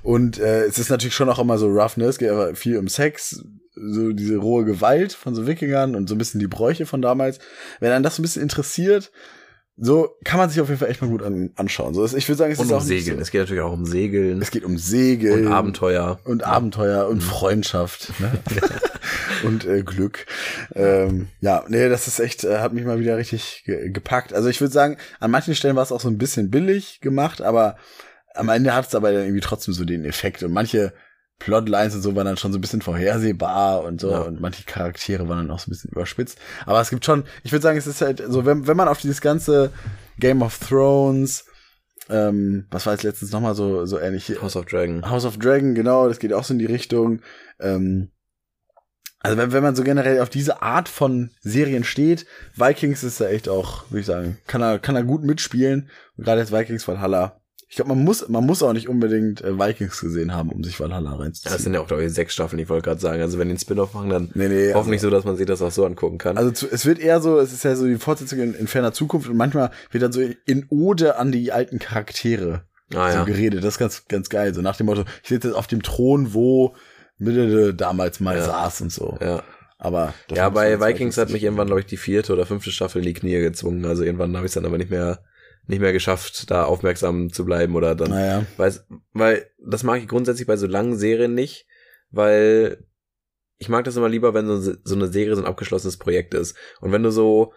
Und äh, es ist natürlich schon auch immer so rough, ne? Es geht aber viel um Sex, so diese rohe Gewalt von so Wikingern und so ein bisschen die Bräuche von damals. Wenn einen das so ein bisschen interessiert, so kann man sich auf jeden Fall echt mal gut an, anschauen. So, ich würde sagen, es Und ist um auch Segeln. So, Es geht natürlich auch um Segeln es geht um Segeln und Abenteuer. und Abenteuer und Freundschaft ne? und äh, Glück. Ähm, ja, nee, das ist echt, äh, hat mich mal wieder richtig ge gepackt. Also ich würde sagen, an manchen Stellen war es auch so ein bisschen billig gemacht, aber am Ende hat es aber dann irgendwie trotzdem so den Effekt. Und manche Plotlines und so waren dann schon so ein bisschen vorhersehbar und so Ja. und manche Charaktere waren dann auch so ein bisschen überspitzt. Aber es gibt schon, ich würde sagen, es ist halt so, wenn, wenn man auf dieses ganze Game of Thrones, ähm, was war jetzt letztens nochmal so, so ähnlich, House of Dragon. House of Dragon, genau, das geht auch so in die Richtung. Ähm, also wenn, wenn man so generell auf diese Art von Serien steht, Vikings ist da echt auch, würde ich sagen, kann er, kann er gut mitspielen. Und gerade jetzt Vikings Valhalla. Ich glaube, man muss, man muss auch nicht unbedingt äh, Vikings gesehen haben, um sich Valhalla Ja, das reinzuziehen. sind ja auch, glaube ich, sechs Staffeln, ich wollte gerade sagen. Also wenn die einen Spin-off machen, dann Nee, nee, hoffentlich so, dass man sich das auch so angucken kann. Also zu, es wird eher so, es ist ja so die Fortsetzung in, in ferner Zukunft und manchmal wird dann so in Ode an die alten Charaktere ah, so ja. geredet. Das ist ganz, ganz geil. So nach dem Motto, ich sitze jetzt auf dem Thron, wo Mitte damals mal Ja. saß und so. ja. Aber Ja, bei Vikings hat mich irgendwann, glaube ich, die vierte oder fünfte Staffel in die Knie gezwungen. Also irgendwann habe ich es dann aber nicht mehr, nicht mehr geschafft, da aufmerksam zu bleiben oder dann. Naja. Weil, weil das mag ich grundsätzlich bei so langen Serien nicht, weil ich mag das immer lieber, wenn so, so eine Serie so ein abgeschlossenes Projekt ist. Und wenn du so,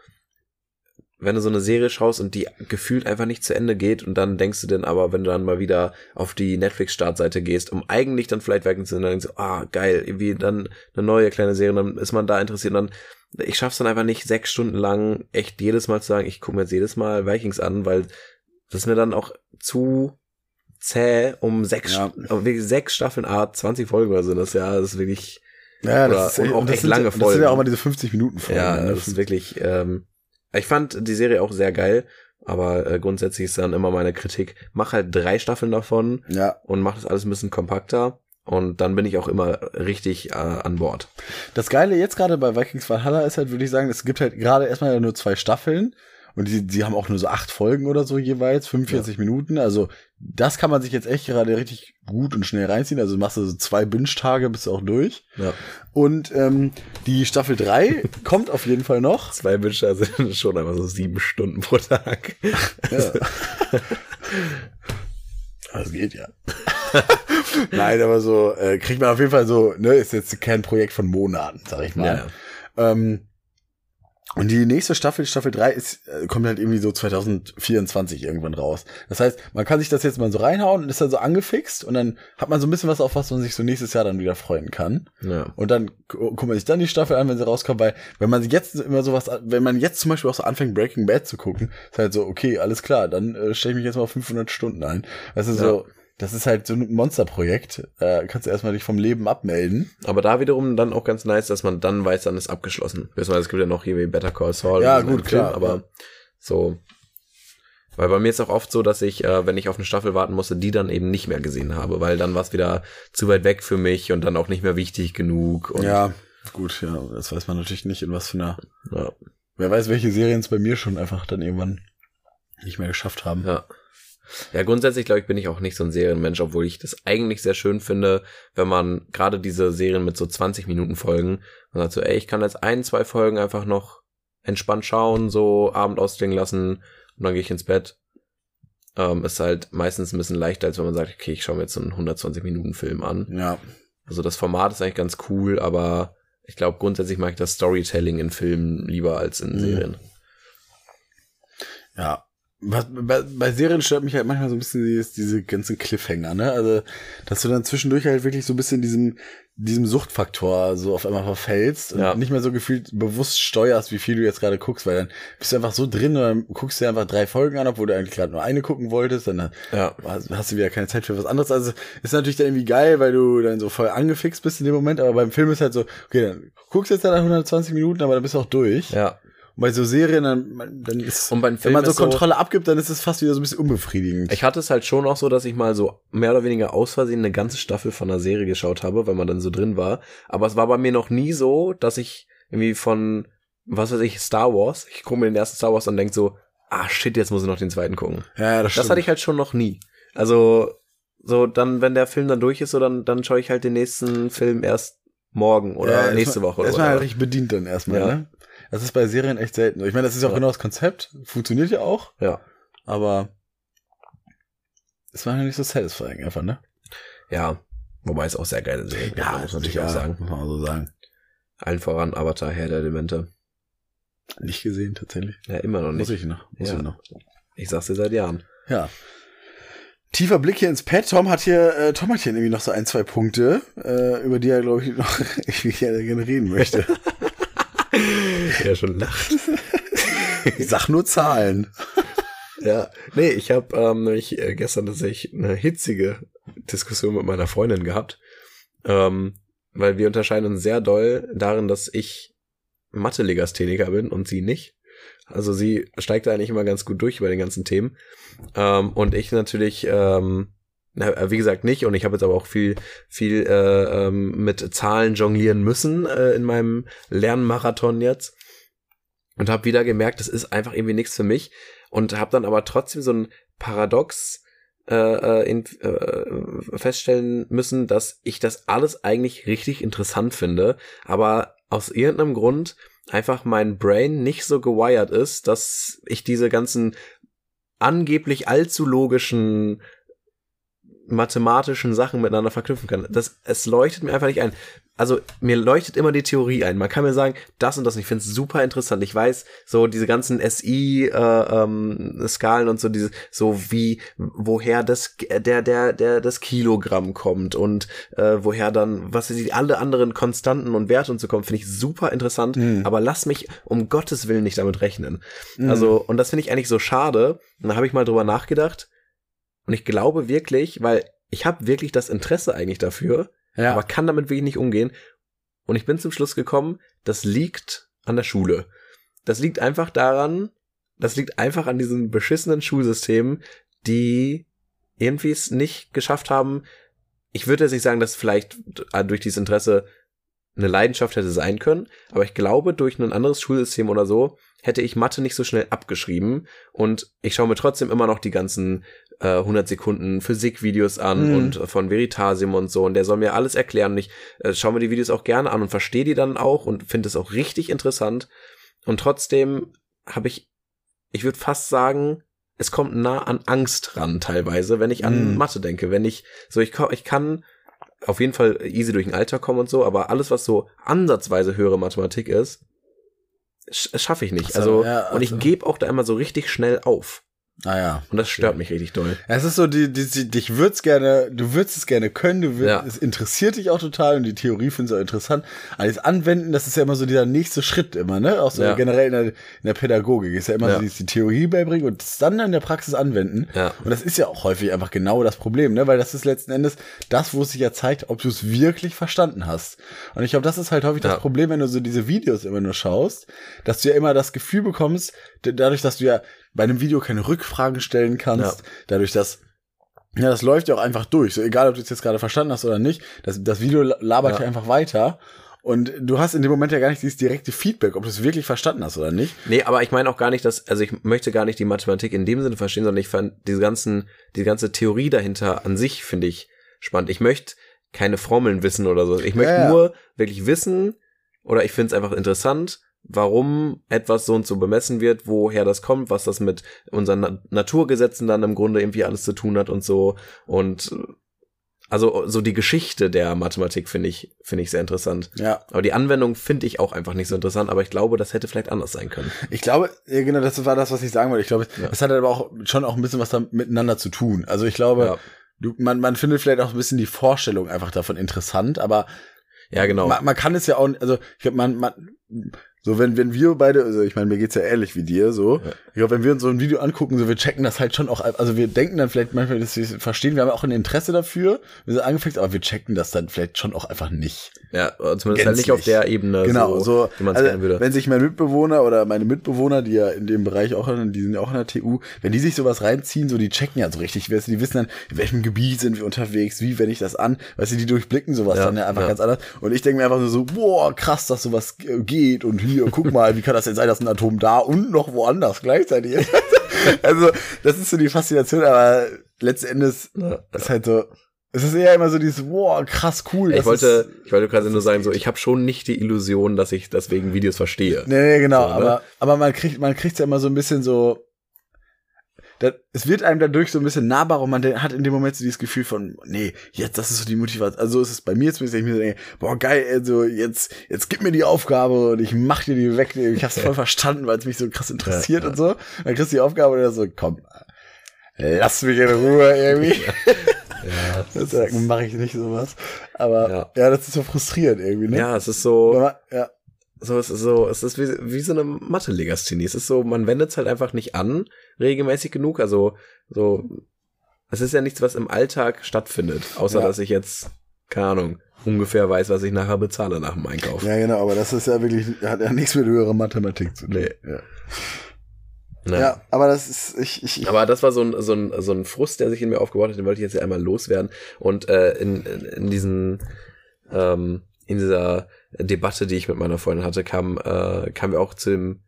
wenn du so eine Serie schaust und die gefühlt einfach nicht zu Ende geht und dann denkst du denn aber, wenn du dann mal wieder auf die Netflix-Startseite gehst, um eigentlich dann vielleicht weg zu sein, dann denkst du, ah, geil, irgendwie dann eine neue kleine Serie, dann ist man da interessiert und dann, ich schaff's dann einfach nicht, sechs Stunden lang echt jedes Mal zu sagen, ich gucke mir jetzt jedes Mal Vikings an, weil das ist mir dann auch zu zäh, um sechs, Ja. wirklich sechs Staffeln A, 20 Folgen oder so, das ja, das ist wirklich, Ja, das ist auch echt sind, lange Das sind Folgen. ja auch mal diese 50 Minuten Folgen. ja, ne? das ist wirklich, ähm, ich fand die Serie auch sehr geil, aber äh, grundsätzlich ist dann immer meine Kritik, mach halt drei Staffeln davon ja. und mach das alles ein bisschen kompakter und dann bin ich auch immer richtig äh, an Bord. Das Geile jetzt gerade bei Vikings Valhalla ist halt, würde ich sagen, es gibt halt gerade erstmal nur zwei Staffeln und die, die haben auch nur so acht Folgen oder so jeweils, 45 Minuten. Also das kann man sich jetzt echt gerade richtig gut und schnell reinziehen. Also machst du so zwei Binge-Tage, bist du auch durch. Ja. Und ähm, die Staffel 3 kommt auf jeden Fall noch. Zwei Bücher sind schon einfach so sieben Stunden pro Tag. Ja. Das geht ja. Nein, aber so äh, kriegt man auf jeden Fall so, ne, ist jetzt kein Projekt von Monaten, sag ich mal. Ja. Ähm, Und die nächste Staffel, Staffel 3, ist, äh, kommt halt irgendwie so 2024 irgendwann raus. Das heißt, man kann sich das jetzt mal so reinhauen und ist dann so angefixt und dann hat man so ein bisschen was, auf was man sich so nächstes Jahr dann wieder freuen kann. Ja. Und dann gu- guckt man sich dann die Staffel an, wenn sie rauskommt, weil wenn man jetzt immer sowas, wenn man jetzt zum Beispiel auch so anfängt, Breaking Bad zu gucken, ist halt so, okay, alles klar, dann äh, stelle ich mich jetzt mal auf 500 Stunden ein. Das ist so, das ist halt so ein Monsterprojekt. Äh, kannst du erstmal dich vom Leben abmelden. Aber da wiederum dann auch ganz nice, dass man dann weiß, dann ist abgeschlossen. Beziehungsweise es gibt ja noch hier wie Better Call Saul. Ja, so gut, Film, klar, Aber so. Weil bei mir ist auch oft so, dass ich, äh, wenn ich auf eine Staffel warten musste, die dann eben nicht mehr gesehen habe, weil dann war es wieder zu weit weg für mich und dann auch nicht mehr wichtig genug. Ja, gut, ja, das weiß man natürlich nicht, in was für einer, ja. wer weiß, welche Serien es bei mir schon einfach dann irgendwann nicht mehr geschafft haben. Ja. Ja, grundsätzlich glaube ich, bin ich auch nicht so ein Serienmensch, obwohl ich das eigentlich sehr schön finde, wenn man gerade diese Serien mit so 20 Minuten Folgen, man sagt so, ey, ich kann jetzt ein, zwei Folgen einfach noch entspannt schauen, so Abend ausklingen lassen und dann gehe ich ins Bett. Ähm, ist halt meistens ein bisschen leichter, als wenn man sagt, okay, ich schaue mir jetzt so einen 120 Minuten Film an. Ja, Also das Format ist eigentlich ganz cool, aber ich glaube grundsätzlich mag ich das Storytelling in Filmen lieber als in Mhm. Serien. ja. Was, bei, bei Serien stört mich halt manchmal so ein bisschen dieses, diese ganzen Cliffhanger, ne? Also, dass du dann zwischendurch halt wirklich so ein bisschen diesem, diesem Suchtfaktor so auf einmal verfällst und Ja. nicht mehr so gefühlt bewusst steuerst, wie viel du jetzt gerade guckst, weil dann bist du einfach so drin und dann guckst du dir einfach drei Folgen an, obwohl du eigentlich gerade nur eine gucken wolltest, dann Ja. hast hast du wieder keine Zeit für was anderes. Also ist natürlich dann irgendwie geil, weil du dann so voll angefixt bist in dem Moment, aber beim Film ist halt so, okay, dann guckst du jetzt dann 120 Minuten, aber dann bist du auch durch. Ja. Bei so Serien, dann, dann ist, Und bei wenn man so ist so- Kontrolle abgibt, dann ist es fast wieder so ein bisschen unbefriedigend. Ich hatte es halt schon auch so, dass ich mal so mehr oder weniger aus Versehen eine ganze Staffel von einer Serie geschaut habe, weil man dann so drin war. Aber es war bei mir noch nie so, dass ich irgendwie von, was weiß ich, Star Wars, ich gucke mir den ersten Star Wars und denk so, ah shit, jetzt muss ich noch den zweiten gucken. ja, das, Das hatte ich halt schon noch nie. Also, so dann, wenn der Film dann durch ist, so dann, dann schaue ich halt den nächsten Film erst morgen oder ja, nächste erstmal- Woche oder Erstmal halt richtig bedient dann erstmal, Ja. ne? Das ist bei Serien echt selten. Ich meine, das ist auch Ja. genau das Konzept. Funktioniert ja auch, Ja. aber es war ja nicht so satisfying einfach, ne? Ja. Wobei es auch sehr geile Serien gibt, muss man natürlich ja, auch sagen. Muss man auch so sagen. Allen voran Avatar, Herr der Elemente. Nicht gesehen, tatsächlich. Ja, immer noch nicht. Muss ich noch. Muss Ja. ich noch. Ich sag's dir seit Jahren. Ja. Tiefer Blick hier ins Pad. Tom hat hier, äh, Tom hat hier irgendwie noch so ein, zwei Punkte, äh, über die er, glaube ich, noch ich gerne reden möchte. Ja, schon lacht. ich sag nur Zahlen. Ja, nee, ich habe ähm, nämlich äh, gestern tatsächlich eine hitzige Diskussion mit meiner Freundin gehabt, ähm, weil wir unterscheiden uns sehr doll darin, dass ich Mathe-Legastheniker bin und sie nicht. Also sie steigt da eigentlich immer ganz gut durch über den ganzen Themen ähm, und ich natürlich ähm, na, wie gesagt nicht und ich habe jetzt aber auch viel viel äh, ähm, mit Zahlen jonglieren müssen äh, in meinem Lernmarathon jetzt und habe wieder gemerkt, das ist einfach irgendwie nichts für mich und habe dann aber trotzdem so ein Paradox äh, äh, in, äh, feststellen müssen, dass ich das alles eigentlich richtig interessant finde, aber aus irgendeinem Grund einfach mein Brain nicht so gewired ist, dass ich diese ganzen angeblich allzu logischen mathematischen Sachen miteinander verknüpfen kann. Das, es leuchtet mir einfach nicht ein. Also mir leuchtet immer die Theorie ein. Man kann mir sagen, das und das. Und ich finde es super interessant. Ich weiß, so diese ganzen SI-Skalen äh, ähm, und so diese, so wie woher das der der der das Kilogramm kommt und äh, woher dann was die alle anderen Konstanten und Werte und so kommen, finde ich super interessant. Mhm. Aber lass mich um Gottes willen nicht damit rechnen. Mhm. Also und das finde ich eigentlich so schade. Und da habe ich mal drüber nachgedacht. Und ich glaube wirklich, weil ich habe wirklich das Interesse eigentlich dafür, ja. aber kann damit wirklich nicht umgehen. Und ich bin zum Schluss gekommen, das liegt an der Schule. Das liegt einfach daran, das liegt einfach an diesen beschissenen Schulsystemen, die irgendwie es nicht geschafft haben. Ich würde jetzt nicht sagen, dass vielleicht durch dieses Interesse eine Leidenschaft hätte sein können, aber ich glaube, durch ein anderes Schulsystem oder so hätte ich Mathe nicht so schnell abgeschrieben und ich schaue mir trotzdem immer noch die ganzen äh, 100 Sekunden Physikvideos an Mhm. und von Veritasium und so und der soll mir alles erklären und ich äh, schaue mir die Videos auch gerne an und verstehe die dann auch und finde es auch richtig interessant und trotzdem habe ich, ich würde fast sagen, es kommt nah an Angst ran teilweise, wenn ich an Mhm. Mathe denke, wenn ich so ich, ich kann auf jeden Fall easy durch den Alltag kommen und so, aber alles, was so ansatzweise höhere Mathematik ist, sch schaffe ich nicht. Ach Also, so, ja, und ich also. gebe auch da immer so richtig schnell auf. Ah ja. Und das stört mich richtig doll. Es ist so, die, die, die, dich würd's gerne, du würdest es gerne können, du würd, Ja. es interessiert dich auch total und die Theorie findest du auch interessant. Das Anwenden, das ist ja immer so dieser nächste Schritt immer, ne? Auch so Ja. generell in der, in der Pädagogik ist ja immer Ja. so die, die Theorie beibringen und das dann in der Praxis anwenden. Ja. Und das ist ja auch häufig einfach genau das Problem, ne? Weil das ist letzten Endes das, wo es sich ja zeigt, ob du es wirklich verstanden hast. Und ich glaube, das ist halt häufig das Problem, wenn du so diese Videos immer nur schaust, dass du ja immer das Gefühl bekommst, dadurch, dass du ja bei einem Video keine Rückfragen stellen kannst, Ja. dadurch, dass ja, das läuft ja auch einfach durch. So egal, ob du es jetzt gerade verstanden hast oder nicht, das, das Video labert Ja. ja einfach weiter. Und du hast in dem Moment ja gar nicht dieses direkte Feedback, ob du es wirklich verstanden hast oder nicht. Nee, aber ich meine auch gar nicht, dass, also ich möchte gar nicht die Mathematik in dem Sinne verstehen, sondern ich fand diese ganzen, die ganze Theorie dahinter an sich finde ich spannend. Ich möchte keine Formeln wissen oder so. Ich möchte Ja, ja. nur wirklich wissen, oder ich finde es einfach interessant, warum etwas so und so bemessen wird, woher das kommt, was das mit unseren Na Naturgesetzen dann im Grunde irgendwie alles zu tun hat und so. Und äh, also so die Geschichte der Mathematik finde ich, finde ich sehr interessant. Ja. Aber die Anwendung finde ich auch einfach nicht so interessant, aber ich glaube, das hätte vielleicht anders sein können. Ich glaube, ja, genau, das war das, was ich sagen wollte. Ich glaube, Ja. es hat aber auch schon auch ein bisschen was da miteinander zu tun. Also ich glaube, Ja. du, man, man findet vielleicht auch ein bisschen die Vorstellung einfach davon interessant, aber Ja, genau. man, man kann es ja auch, also ich glaube, man, man, so wenn, wenn wir beide, also ich meine, mir geht's ja ähnlich wie dir, so, Ja. ich glaube, wenn wir uns so ein Video angucken, so wir checken das halt schon auch, also wir denken dann vielleicht manchmal, dass wir es verstehen, wir haben auch ein Interesse dafür, wir sind angefixt, aber wir checken das dann vielleicht schon auch einfach nicht. ja, zumindest halt nicht auf der Ebene, genau, so, so, wie man es also, würde. wenn sich mein Mitbewohner oder meine Mitbewohner, die ja in dem Bereich auch, die sind ja auch in der TU, wenn die sich sowas reinziehen, so die checken ja so richtig, weißt du, die wissen dann, in welchem Gebiet sind wir unterwegs, wie wende ich das an, weißt du, die durchblicken sowas Ja, dann ja einfach ja. ganz anders. Und ich denke mir einfach nur so, boah, krass, dass sowas äh, geht und hier, guck mal, wie kann das denn sein, dass ein Atom da und noch woanders gleichzeitig ist? also, das ist so die Faszination, aber letzten Endes ist halt so, es ist eher immer so dieses, boah, krass, cool. Ich wollte, ist, ich wollte quasi nur sagen, so, ich habe schon nicht die Illusion, dass ich deswegen Videos verstehe. Nee, nee, genau, So, ne? aber, aber man kriegt, man kriegt's ja immer so ein bisschen so, das, es wird einem dadurch so ein bisschen nahbar und man hat in dem Moment so dieses Gefühl von, nee, jetzt, das ist so die Motivation. Also so ist es bei mir zumindest, ich mir so denke, boah, geil, also jetzt, jetzt gib mir die Aufgabe und ich mach dir die weg. Ich hab's voll verstanden, weil es mich so krass interessiert Ja, ja. und so. Dann kriegst du die Aufgabe und dann so, komm, lass mich in Ruhe irgendwie. Ja, Deswegen mache ich nicht sowas. Aber Ja. ja. das ist so frustrierend irgendwie, ne? ja, es ist so, ja. so, es ist so, es ist wie, wie so eine Mathe-Legasthenie. Es ist so, man wendet es halt einfach nicht an, regelmäßig genug. Also, so, es ist ja nichts, was im Alltag stattfindet, außer Ja. dass ich jetzt, keine Ahnung, ungefähr weiß, was ich nachher bezahle nach dem Einkauf. Ja, genau, aber das ist ja wirklich, hat ja nichts mit höherer Mathematik zu tun. Nee. Ja. Ne? ja, aber das ist, ich, ich, ich Aber das war so ein, so, ein, so ein Frust, der sich in mir aufgebaut hat, den wollte ich jetzt ja einmal loswerden. Und äh, in, in, in diesen, ähm, in dieser Debatte, die ich mit meiner Freundin hatte, kam, äh, kamen wir auch zu dem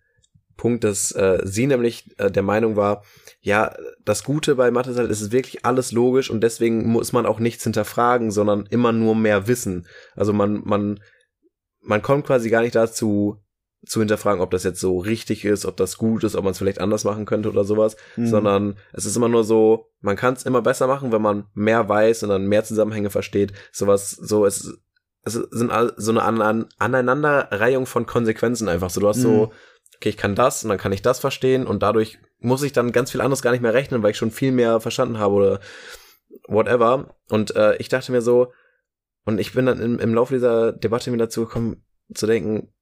Punkt, dass äh, sie nämlich äh, der Meinung war, ja, das Gute bei Mathe ist halt, es ist wirklich alles logisch und deswegen muss man auch nichts hinterfragen, sondern immer nur mehr wissen. Also man, man, man kommt quasi gar nicht dazu, zu hinterfragen, ob das jetzt so richtig ist, ob das gut ist, ob man es vielleicht anders machen könnte oder sowas, Mhm. sondern es ist immer nur so, man kann es immer besser machen, wenn man mehr weiß und dann mehr Zusammenhänge versteht. Sowas, so es, es sind so eine An Aneinanderreihung von Konsequenzen einfach. So du hast Mhm. so, okay, ich kann das und dann kann ich das verstehen und dadurch muss ich dann ganz viel anderes gar nicht mehr rechnen, weil ich schon viel mehr verstanden habe oder whatever. Und äh, ich dachte mir so, und ich bin dann im, im Laufe dieser Debatte mir dazu gekommen, zu denken,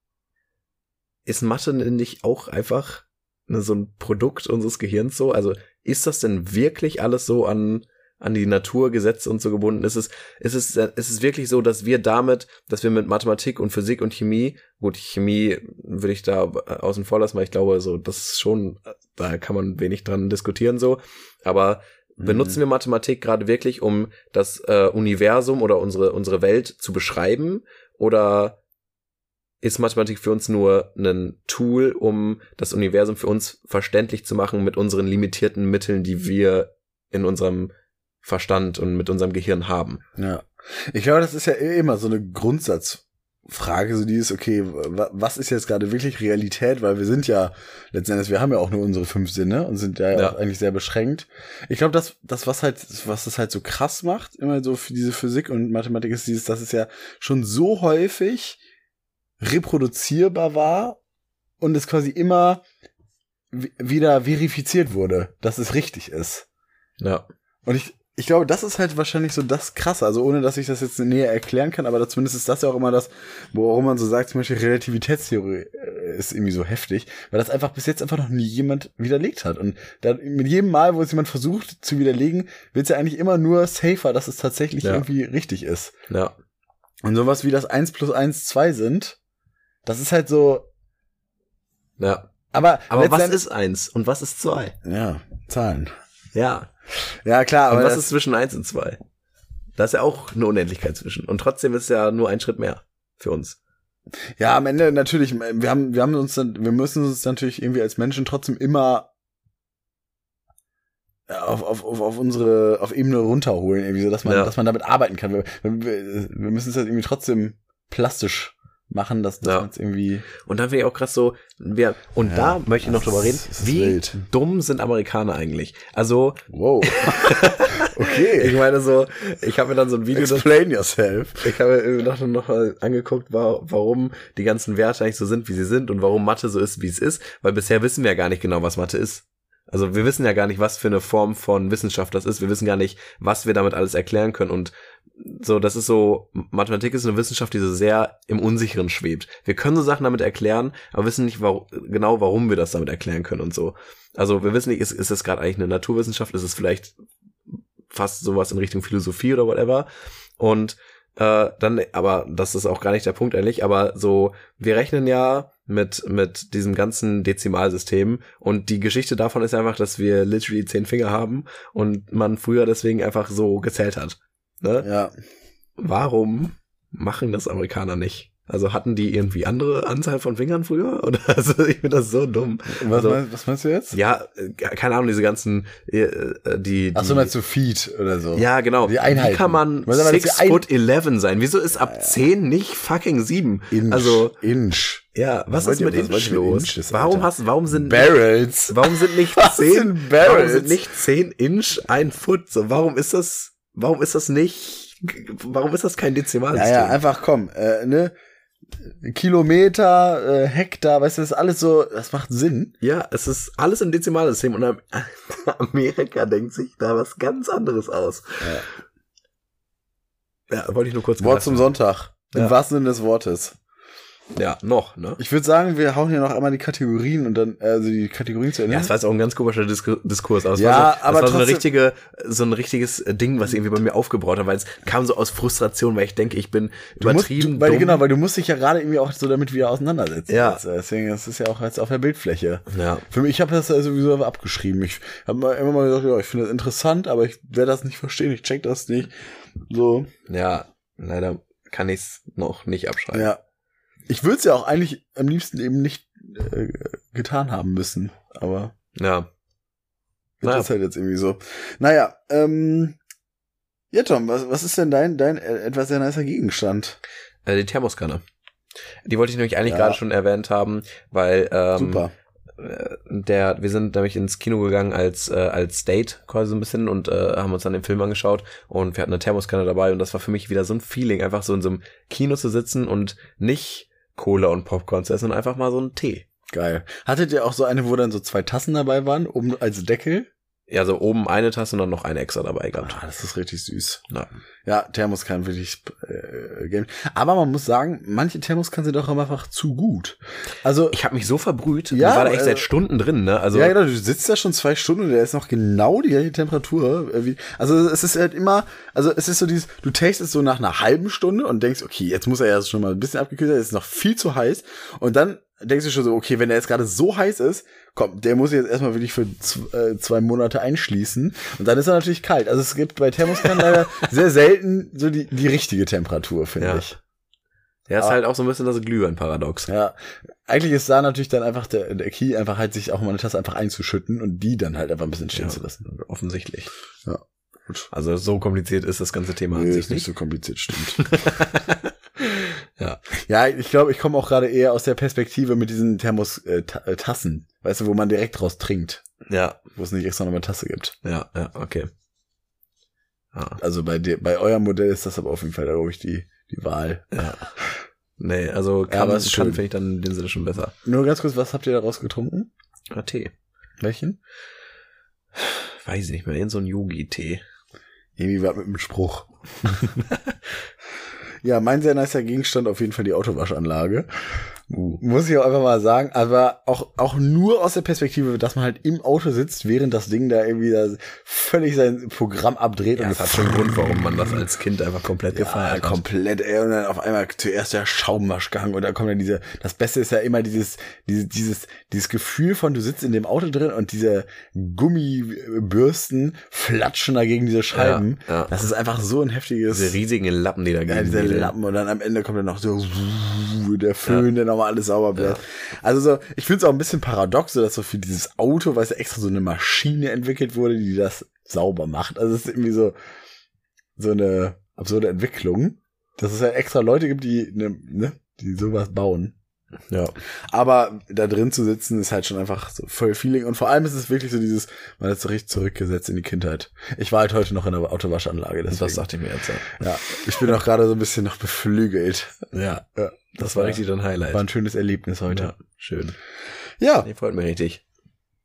ist Mathe denn nicht auch einfach ne, so ein Produkt unseres Gehirns so? Also ist das denn wirklich alles so an, an die Naturgesetze und so gebunden? Ist es, ist es, ist es wirklich so, dass wir damit, dass wir mit Mathematik und Physik und Chemie, gut, Chemie würde ich da außen vor lassen, weil ich glaube, so, das ist schon, da kann man wenig dran diskutieren so, aber benutzen wir Mathematik gerade wirklich, um das äh, Universum oder unsere, unsere Welt zu beschreiben? Oder ist Mathematik für uns nur ein Tool, um das Universum für uns verständlich zu machen mit unseren limitierten Mitteln, die wir in unserem Verstand und mit unserem Gehirn haben? Ja. Ich glaube, das ist ja eh immer so eine Grundsatzfrage, so die ist, okay, wa- was ist jetzt gerade wirklich Realität? Weil wir sind ja, letzten Endes, wir haben ja auch nur unsere fünf Sinne und sind ja, Ja. auch eigentlich sehr beschränkt. Ich glaube, das, das, was halt, was das halt so krass macht, immer so für diese Physik und Mathematik ist dieses, dass es ja schon so häufig reproduzierbar war und es quasi immer wi- wieder verifiziert wurde, dass es richtig ist. Ja. Und ich, ich glaube, das ist halt wahrscheinlich so das Krasse. Also ohne, dass ich das jetzt näher erklären kann, aber zumindest ist das ja auch immer das, worum man so sagt, zum Beispiel Relativitätstheorie äh, ist irgendwie so heftig, weil das einfach bis jetzt einfach noch nie jemand widerlegt hat. Und da, mit jedem Mal, wo es jemand versucht zu widerlegen, wird es ja eigentlich immer nur safer, dass es tatsächlich Ja. irgendwie richtig ist. Ja. Und sowas wie das 1 plus 1 2 sind, das ist halt so, Ja. aber, Aber was ist eins und was ist zwei? ja, Zahlen. Ja. Ja, klar, Und aber was das, ist zwischen eins und zwei? Da ist ja auch eine Unendlichkeit zwischen. Und trotzdem ist es ja nur ein Schritt mehr für uns. Ja, am Ende natürlich, wir haben, wir haben uns dann, wir müssen uns natürlich irgendwie als Menschen trotzdem immer auf, auf, auf, auf unsere, auf Ebene runterholen, irgendwie so, dass man, Ja. dass man damit arbeiten kann. Wir, wir, wir müssen es halt irgendwie trotzdem plastisch machen, dass, dass Ja. es irgendwie. Und dann finde ich auch krass so, wir, und Ja, da möchte ich noch das drüber reden, das wie wild. dumm sind Amerikaner eigentlich? Also, Wow. okay. ich meine so, ich habe mir dann so ein Video, das, Explain yourself. ich habe mir noch, noch mal angeguckt, wa- warum die ganzen Werte eigentlich so sind, wie sie sind und warum Mathe so ist, wie es ist, weil bisher wissen wir ja gar nicht genau, was Mathe ist. Also wir wissen ja gar nicht, was für eine Form von Wissenschaft das ist. Wir wissen gar nicht, was wir damit alles erklären können. Und so, das ist so, Mathematik ist eine Wissenschaft, die so sehr im Unsicheren schwebt. Wir können so Sachen damit erklären, aber wissen nicht warum, genau, warum wir das damit erklären können und so. Also wir wissen nicht, ist, ist es gerade eigentlich eine Naturwissenschaft? Ist es vielleicht fast sowas in Richtung Philosophie oder whatever? Und äh, dann, aber das ist auch gar nicht der Punkt eigentlich, aber so, wir rechnen ja mit, mit diesem ganzen Dezimalsystem und die Geschichte davon ist einfach, dass wir literally zehn Finger haben und man früher deswegen einfach so gezählt hat. Ne? Ja. Warum machen das Amerikaner nicht? Also hatten die irgendwie andere Anzahl von Fingern früher? Oder also ich finde das so dumm. Was, Also- meinst, was meinst du jetzt? Ja, äh, keine Ahnung, diese ganzen äh, äh, die, die Ach so, meinst du Feet oder so? ja, genau. Die Einheiten. Wie kann man Was aber das six die Ein- foot 11 sein? Wieso ist ab 10 nicht fucking 7? Inch. Also, Inch. ja, was wollt ist mit was Inch wollt ihr mit los? Inches, warum hast, warum sind, Barrels. warum sind nicht Was 10, sind warum Barrels? sind nicht 10 Inch ein Foot? So, warum ist das, warum ist das nicht, warum ist das kein Ja, Dezimalsystem? ja, einfach komm, äh, ne? Kilometer, äh, Hektar, weißt du, das ist alles so, das macht Sinn. Ja, es ist alles im Dezimalsystem und Am- Amerika denkt sich da was ganz anderes aus. Ja, wollte ich nur kurz Wort zum. Sonntag. Im Ja. wahrsten Sinne des Wortes. Ja, noch, ne? Ich würde sagen, wir hauen hier noch einmal die Kategorien und dann, also die Kategorien zu Ende. Ja, es war jetzt auch ein ganz komischer Disku Diskurs. Aber Ja, war so, aber es war so, eine richtige, so ein richtiges Ding, was irgendwie bei mir aufgebraut hat, weil es kam so aus Frustration, weil ich denke, ich bin du musst, übertrieben du, weil, dumm. Genau, weil du musst dich ja gerade irgendwie auch so damit wieder auseinandersetzen. Ja. Jetzt, äh, deswegen, das ist ja auch jetzt auf der Bildfläche. ja, Für mich, ich habe das ja sowieso abgeschrieben. Ich habe immer mal gesagt, ja, ich finde das interessant, aber ich werde das nicht verstehen, ich check das nicht. So, ja, leider kann ich es noch nicht abschreiben. ja. Ich würde es ja auch eigentlich am liebsten eben nicht äh, getan haben müssen, aber Ja. das Naja. ist halt jetzt irgendwie so. Naja, ähm, ja Tom, was, was ist denn dein, dein äh, etwas sehr nicer Gegenstand? Äh, die Thermoskanne. Die wollte ich nämlich eigentlich Ja. gerade schon erwähnt haben, weil ähm, Super. äh, der, wir sind nämlich ins Kino gegangen als äh, als Date quasi so ein bisschen und äh, haben uns dann den Film angeschaut und wir hatten eine Thermoskanne dabei und das war für mich wieder so ein Feeling, einfach so in so einem Kino zu sitzen und nicht Cola und Popcorn zu essen, sondern einfach mal so einen Tee. Geil. Hattet ihr auch so eine, wo dann so zwei Tassen dabei waren, um als Deckel? Ja, so oben eine Tasse und dann noch eine extra dabei gehabt. Ah, das ist richtig süß. Ja. Ja, Thermoskanne wirklich äh, Game. Aber man muss sagen, manche Thermoskannen sind auch einfach zu gut. Also Ich habe mich so verbrüht, Ja, ich war da echt äh, seit Stunden drin, ne? Also ja, genau, du sitzt da schon zwei Stunden und der ist noch genau die gleiche Temperatur. äh, Wie, also es ist halt immer, also es ist so dieses, du tastest so nach einer halben Stunde und denkst, okay, jetzt muss er ja schon mal ein bisschen abgekühlt sein, ist noch viel zu heiß. Und dann denkst du schon so, okay, wenn er jetzt gerade so heiß ist, komm, der muss jetzt erstmal wirklich für äh, zwei Monate einschließen. Und dann ist er natürlich kalt. Also es gibt bei Thermoskannen leider sehr selten so die, die richtige Temperatur, finde Ja. ich. ja, ist Ah. halt auch so ein bisschen das Glühwein-Paradox. Ja, eigentlich ist da natürlich dann einfach der, der Key, einfach halt sich auch mal eine Tasse einfach einzuschütten und die dann halt einfach ein bisschen stehen Ja. zu lassen. Offensichtlich. Ja, gut. Also so kompliziert ist das ganze Thema an Nee, sich ist nicht nicht. so kompliziert, stimmt. Ja. Ja, ich glaube, ich komme auch gerade eher aus der Perspektive mit diesen Thermos-Tassen, weißt du, wo man direkt draus trinkt, Ja, wo es nicht extra noch eine Tasse gibt. ja, ja, okay. Ja, Also bei dir, bei eurem Modell ist das aber auf jeden Fall, glaube ich, die, die Wahl. ja. Nee, also kann, Ja, ja, kann finde ich dann in dem Sinne schon besser. Nur ganz kurz, was habt ihr daraus getrunken? Ah, Tee. Welchen? Weiß ich nicht mehr, irgend so ein Yogi-Tee. Irgendwie was mit dem Spruch. ja, mein sehr nicer Gegenstand auf jeden Fall die Autowaschanlage. Uh. Muss ich auch einfach mal sagen, aber auch, auch nur aus der Perspektive, dass man halt im Auto sitzt, während das Ding da irgendwie da völlig sein Programm abdreht Ja, und das hat schon einen Grund, warum man das als Kind einfach komplett Ja, gefeiert hat. komplett, ey, und dann auf einmal zuerst der Schaumwaschgang und dann kommt dann diese, das Beste ist ja immer dieses, dieses, dieses, dieses Gefühl von, du sitzt in dem Auto drin und diese Gummibürsten flatschen da gegen diese Scheiben. Ja, ja. Das ist einfach so ein heftiges, Diese riesigen Lappen, die da ja, gegen diese. Lappen und dann am Ende kommt dann noch so der Föhn, der nochmal alles sauber bläst. Also so, ich finde es auch ein bisschen paradox, so dass so für dieses Auto, weil es ja extra so eine Maschine entwickelt wurde, die das sauber macht. Also es ist irgendwie so, so eine absurde Entwicklung, dass es ja extra Leute gibt, die, ne, ne, die sowas bauen. Ja. Aber da drin zu sitzen ist halt schon einfach so voll Feeling und vor allem ist es wirklich so dieses, man ist so richtig zurückgesetzt in die Kindheit. Ich war halt heute noch in der Autowaschanlage, Das, deswegen. dachte ich mir jetzt. Ja, Ja, ich bin auch gerade so ein bisschen noch beflügelt. ja Ja, das war richtig dein Highlight. War ein schönes Erlebnis heute. ja, schön. Ja, Nee, freut mich richtig.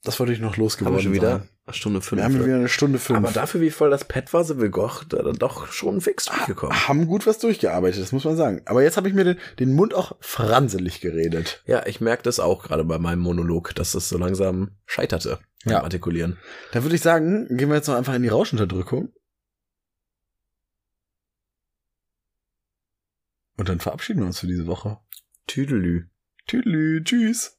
das wollte ich noch losgeworden Haben wir schon wieder sein. eine Stunde fünf. Wir haben wieder eine Stunde fünf. Aber dafür, wie voll das Pad war, sind wir doch, da- dann doch schon fix durchgekommen. haben gut was durchgearbeitet, das muss man sagen. Aber jetzt habe ich mir den, den Mund auch franselig geredet. Ja, ich merke das auch gerade bei meinem Monolog, dass das so langsam scheiterte beim Ja. Artikulieren. Da würde ich sagen, gehen wir jetzt noch einfach in die Rauschunterdrückung. Und dann verabschieden wir uns für diese Woche. Tüdelü. Tüdelü, tschüss.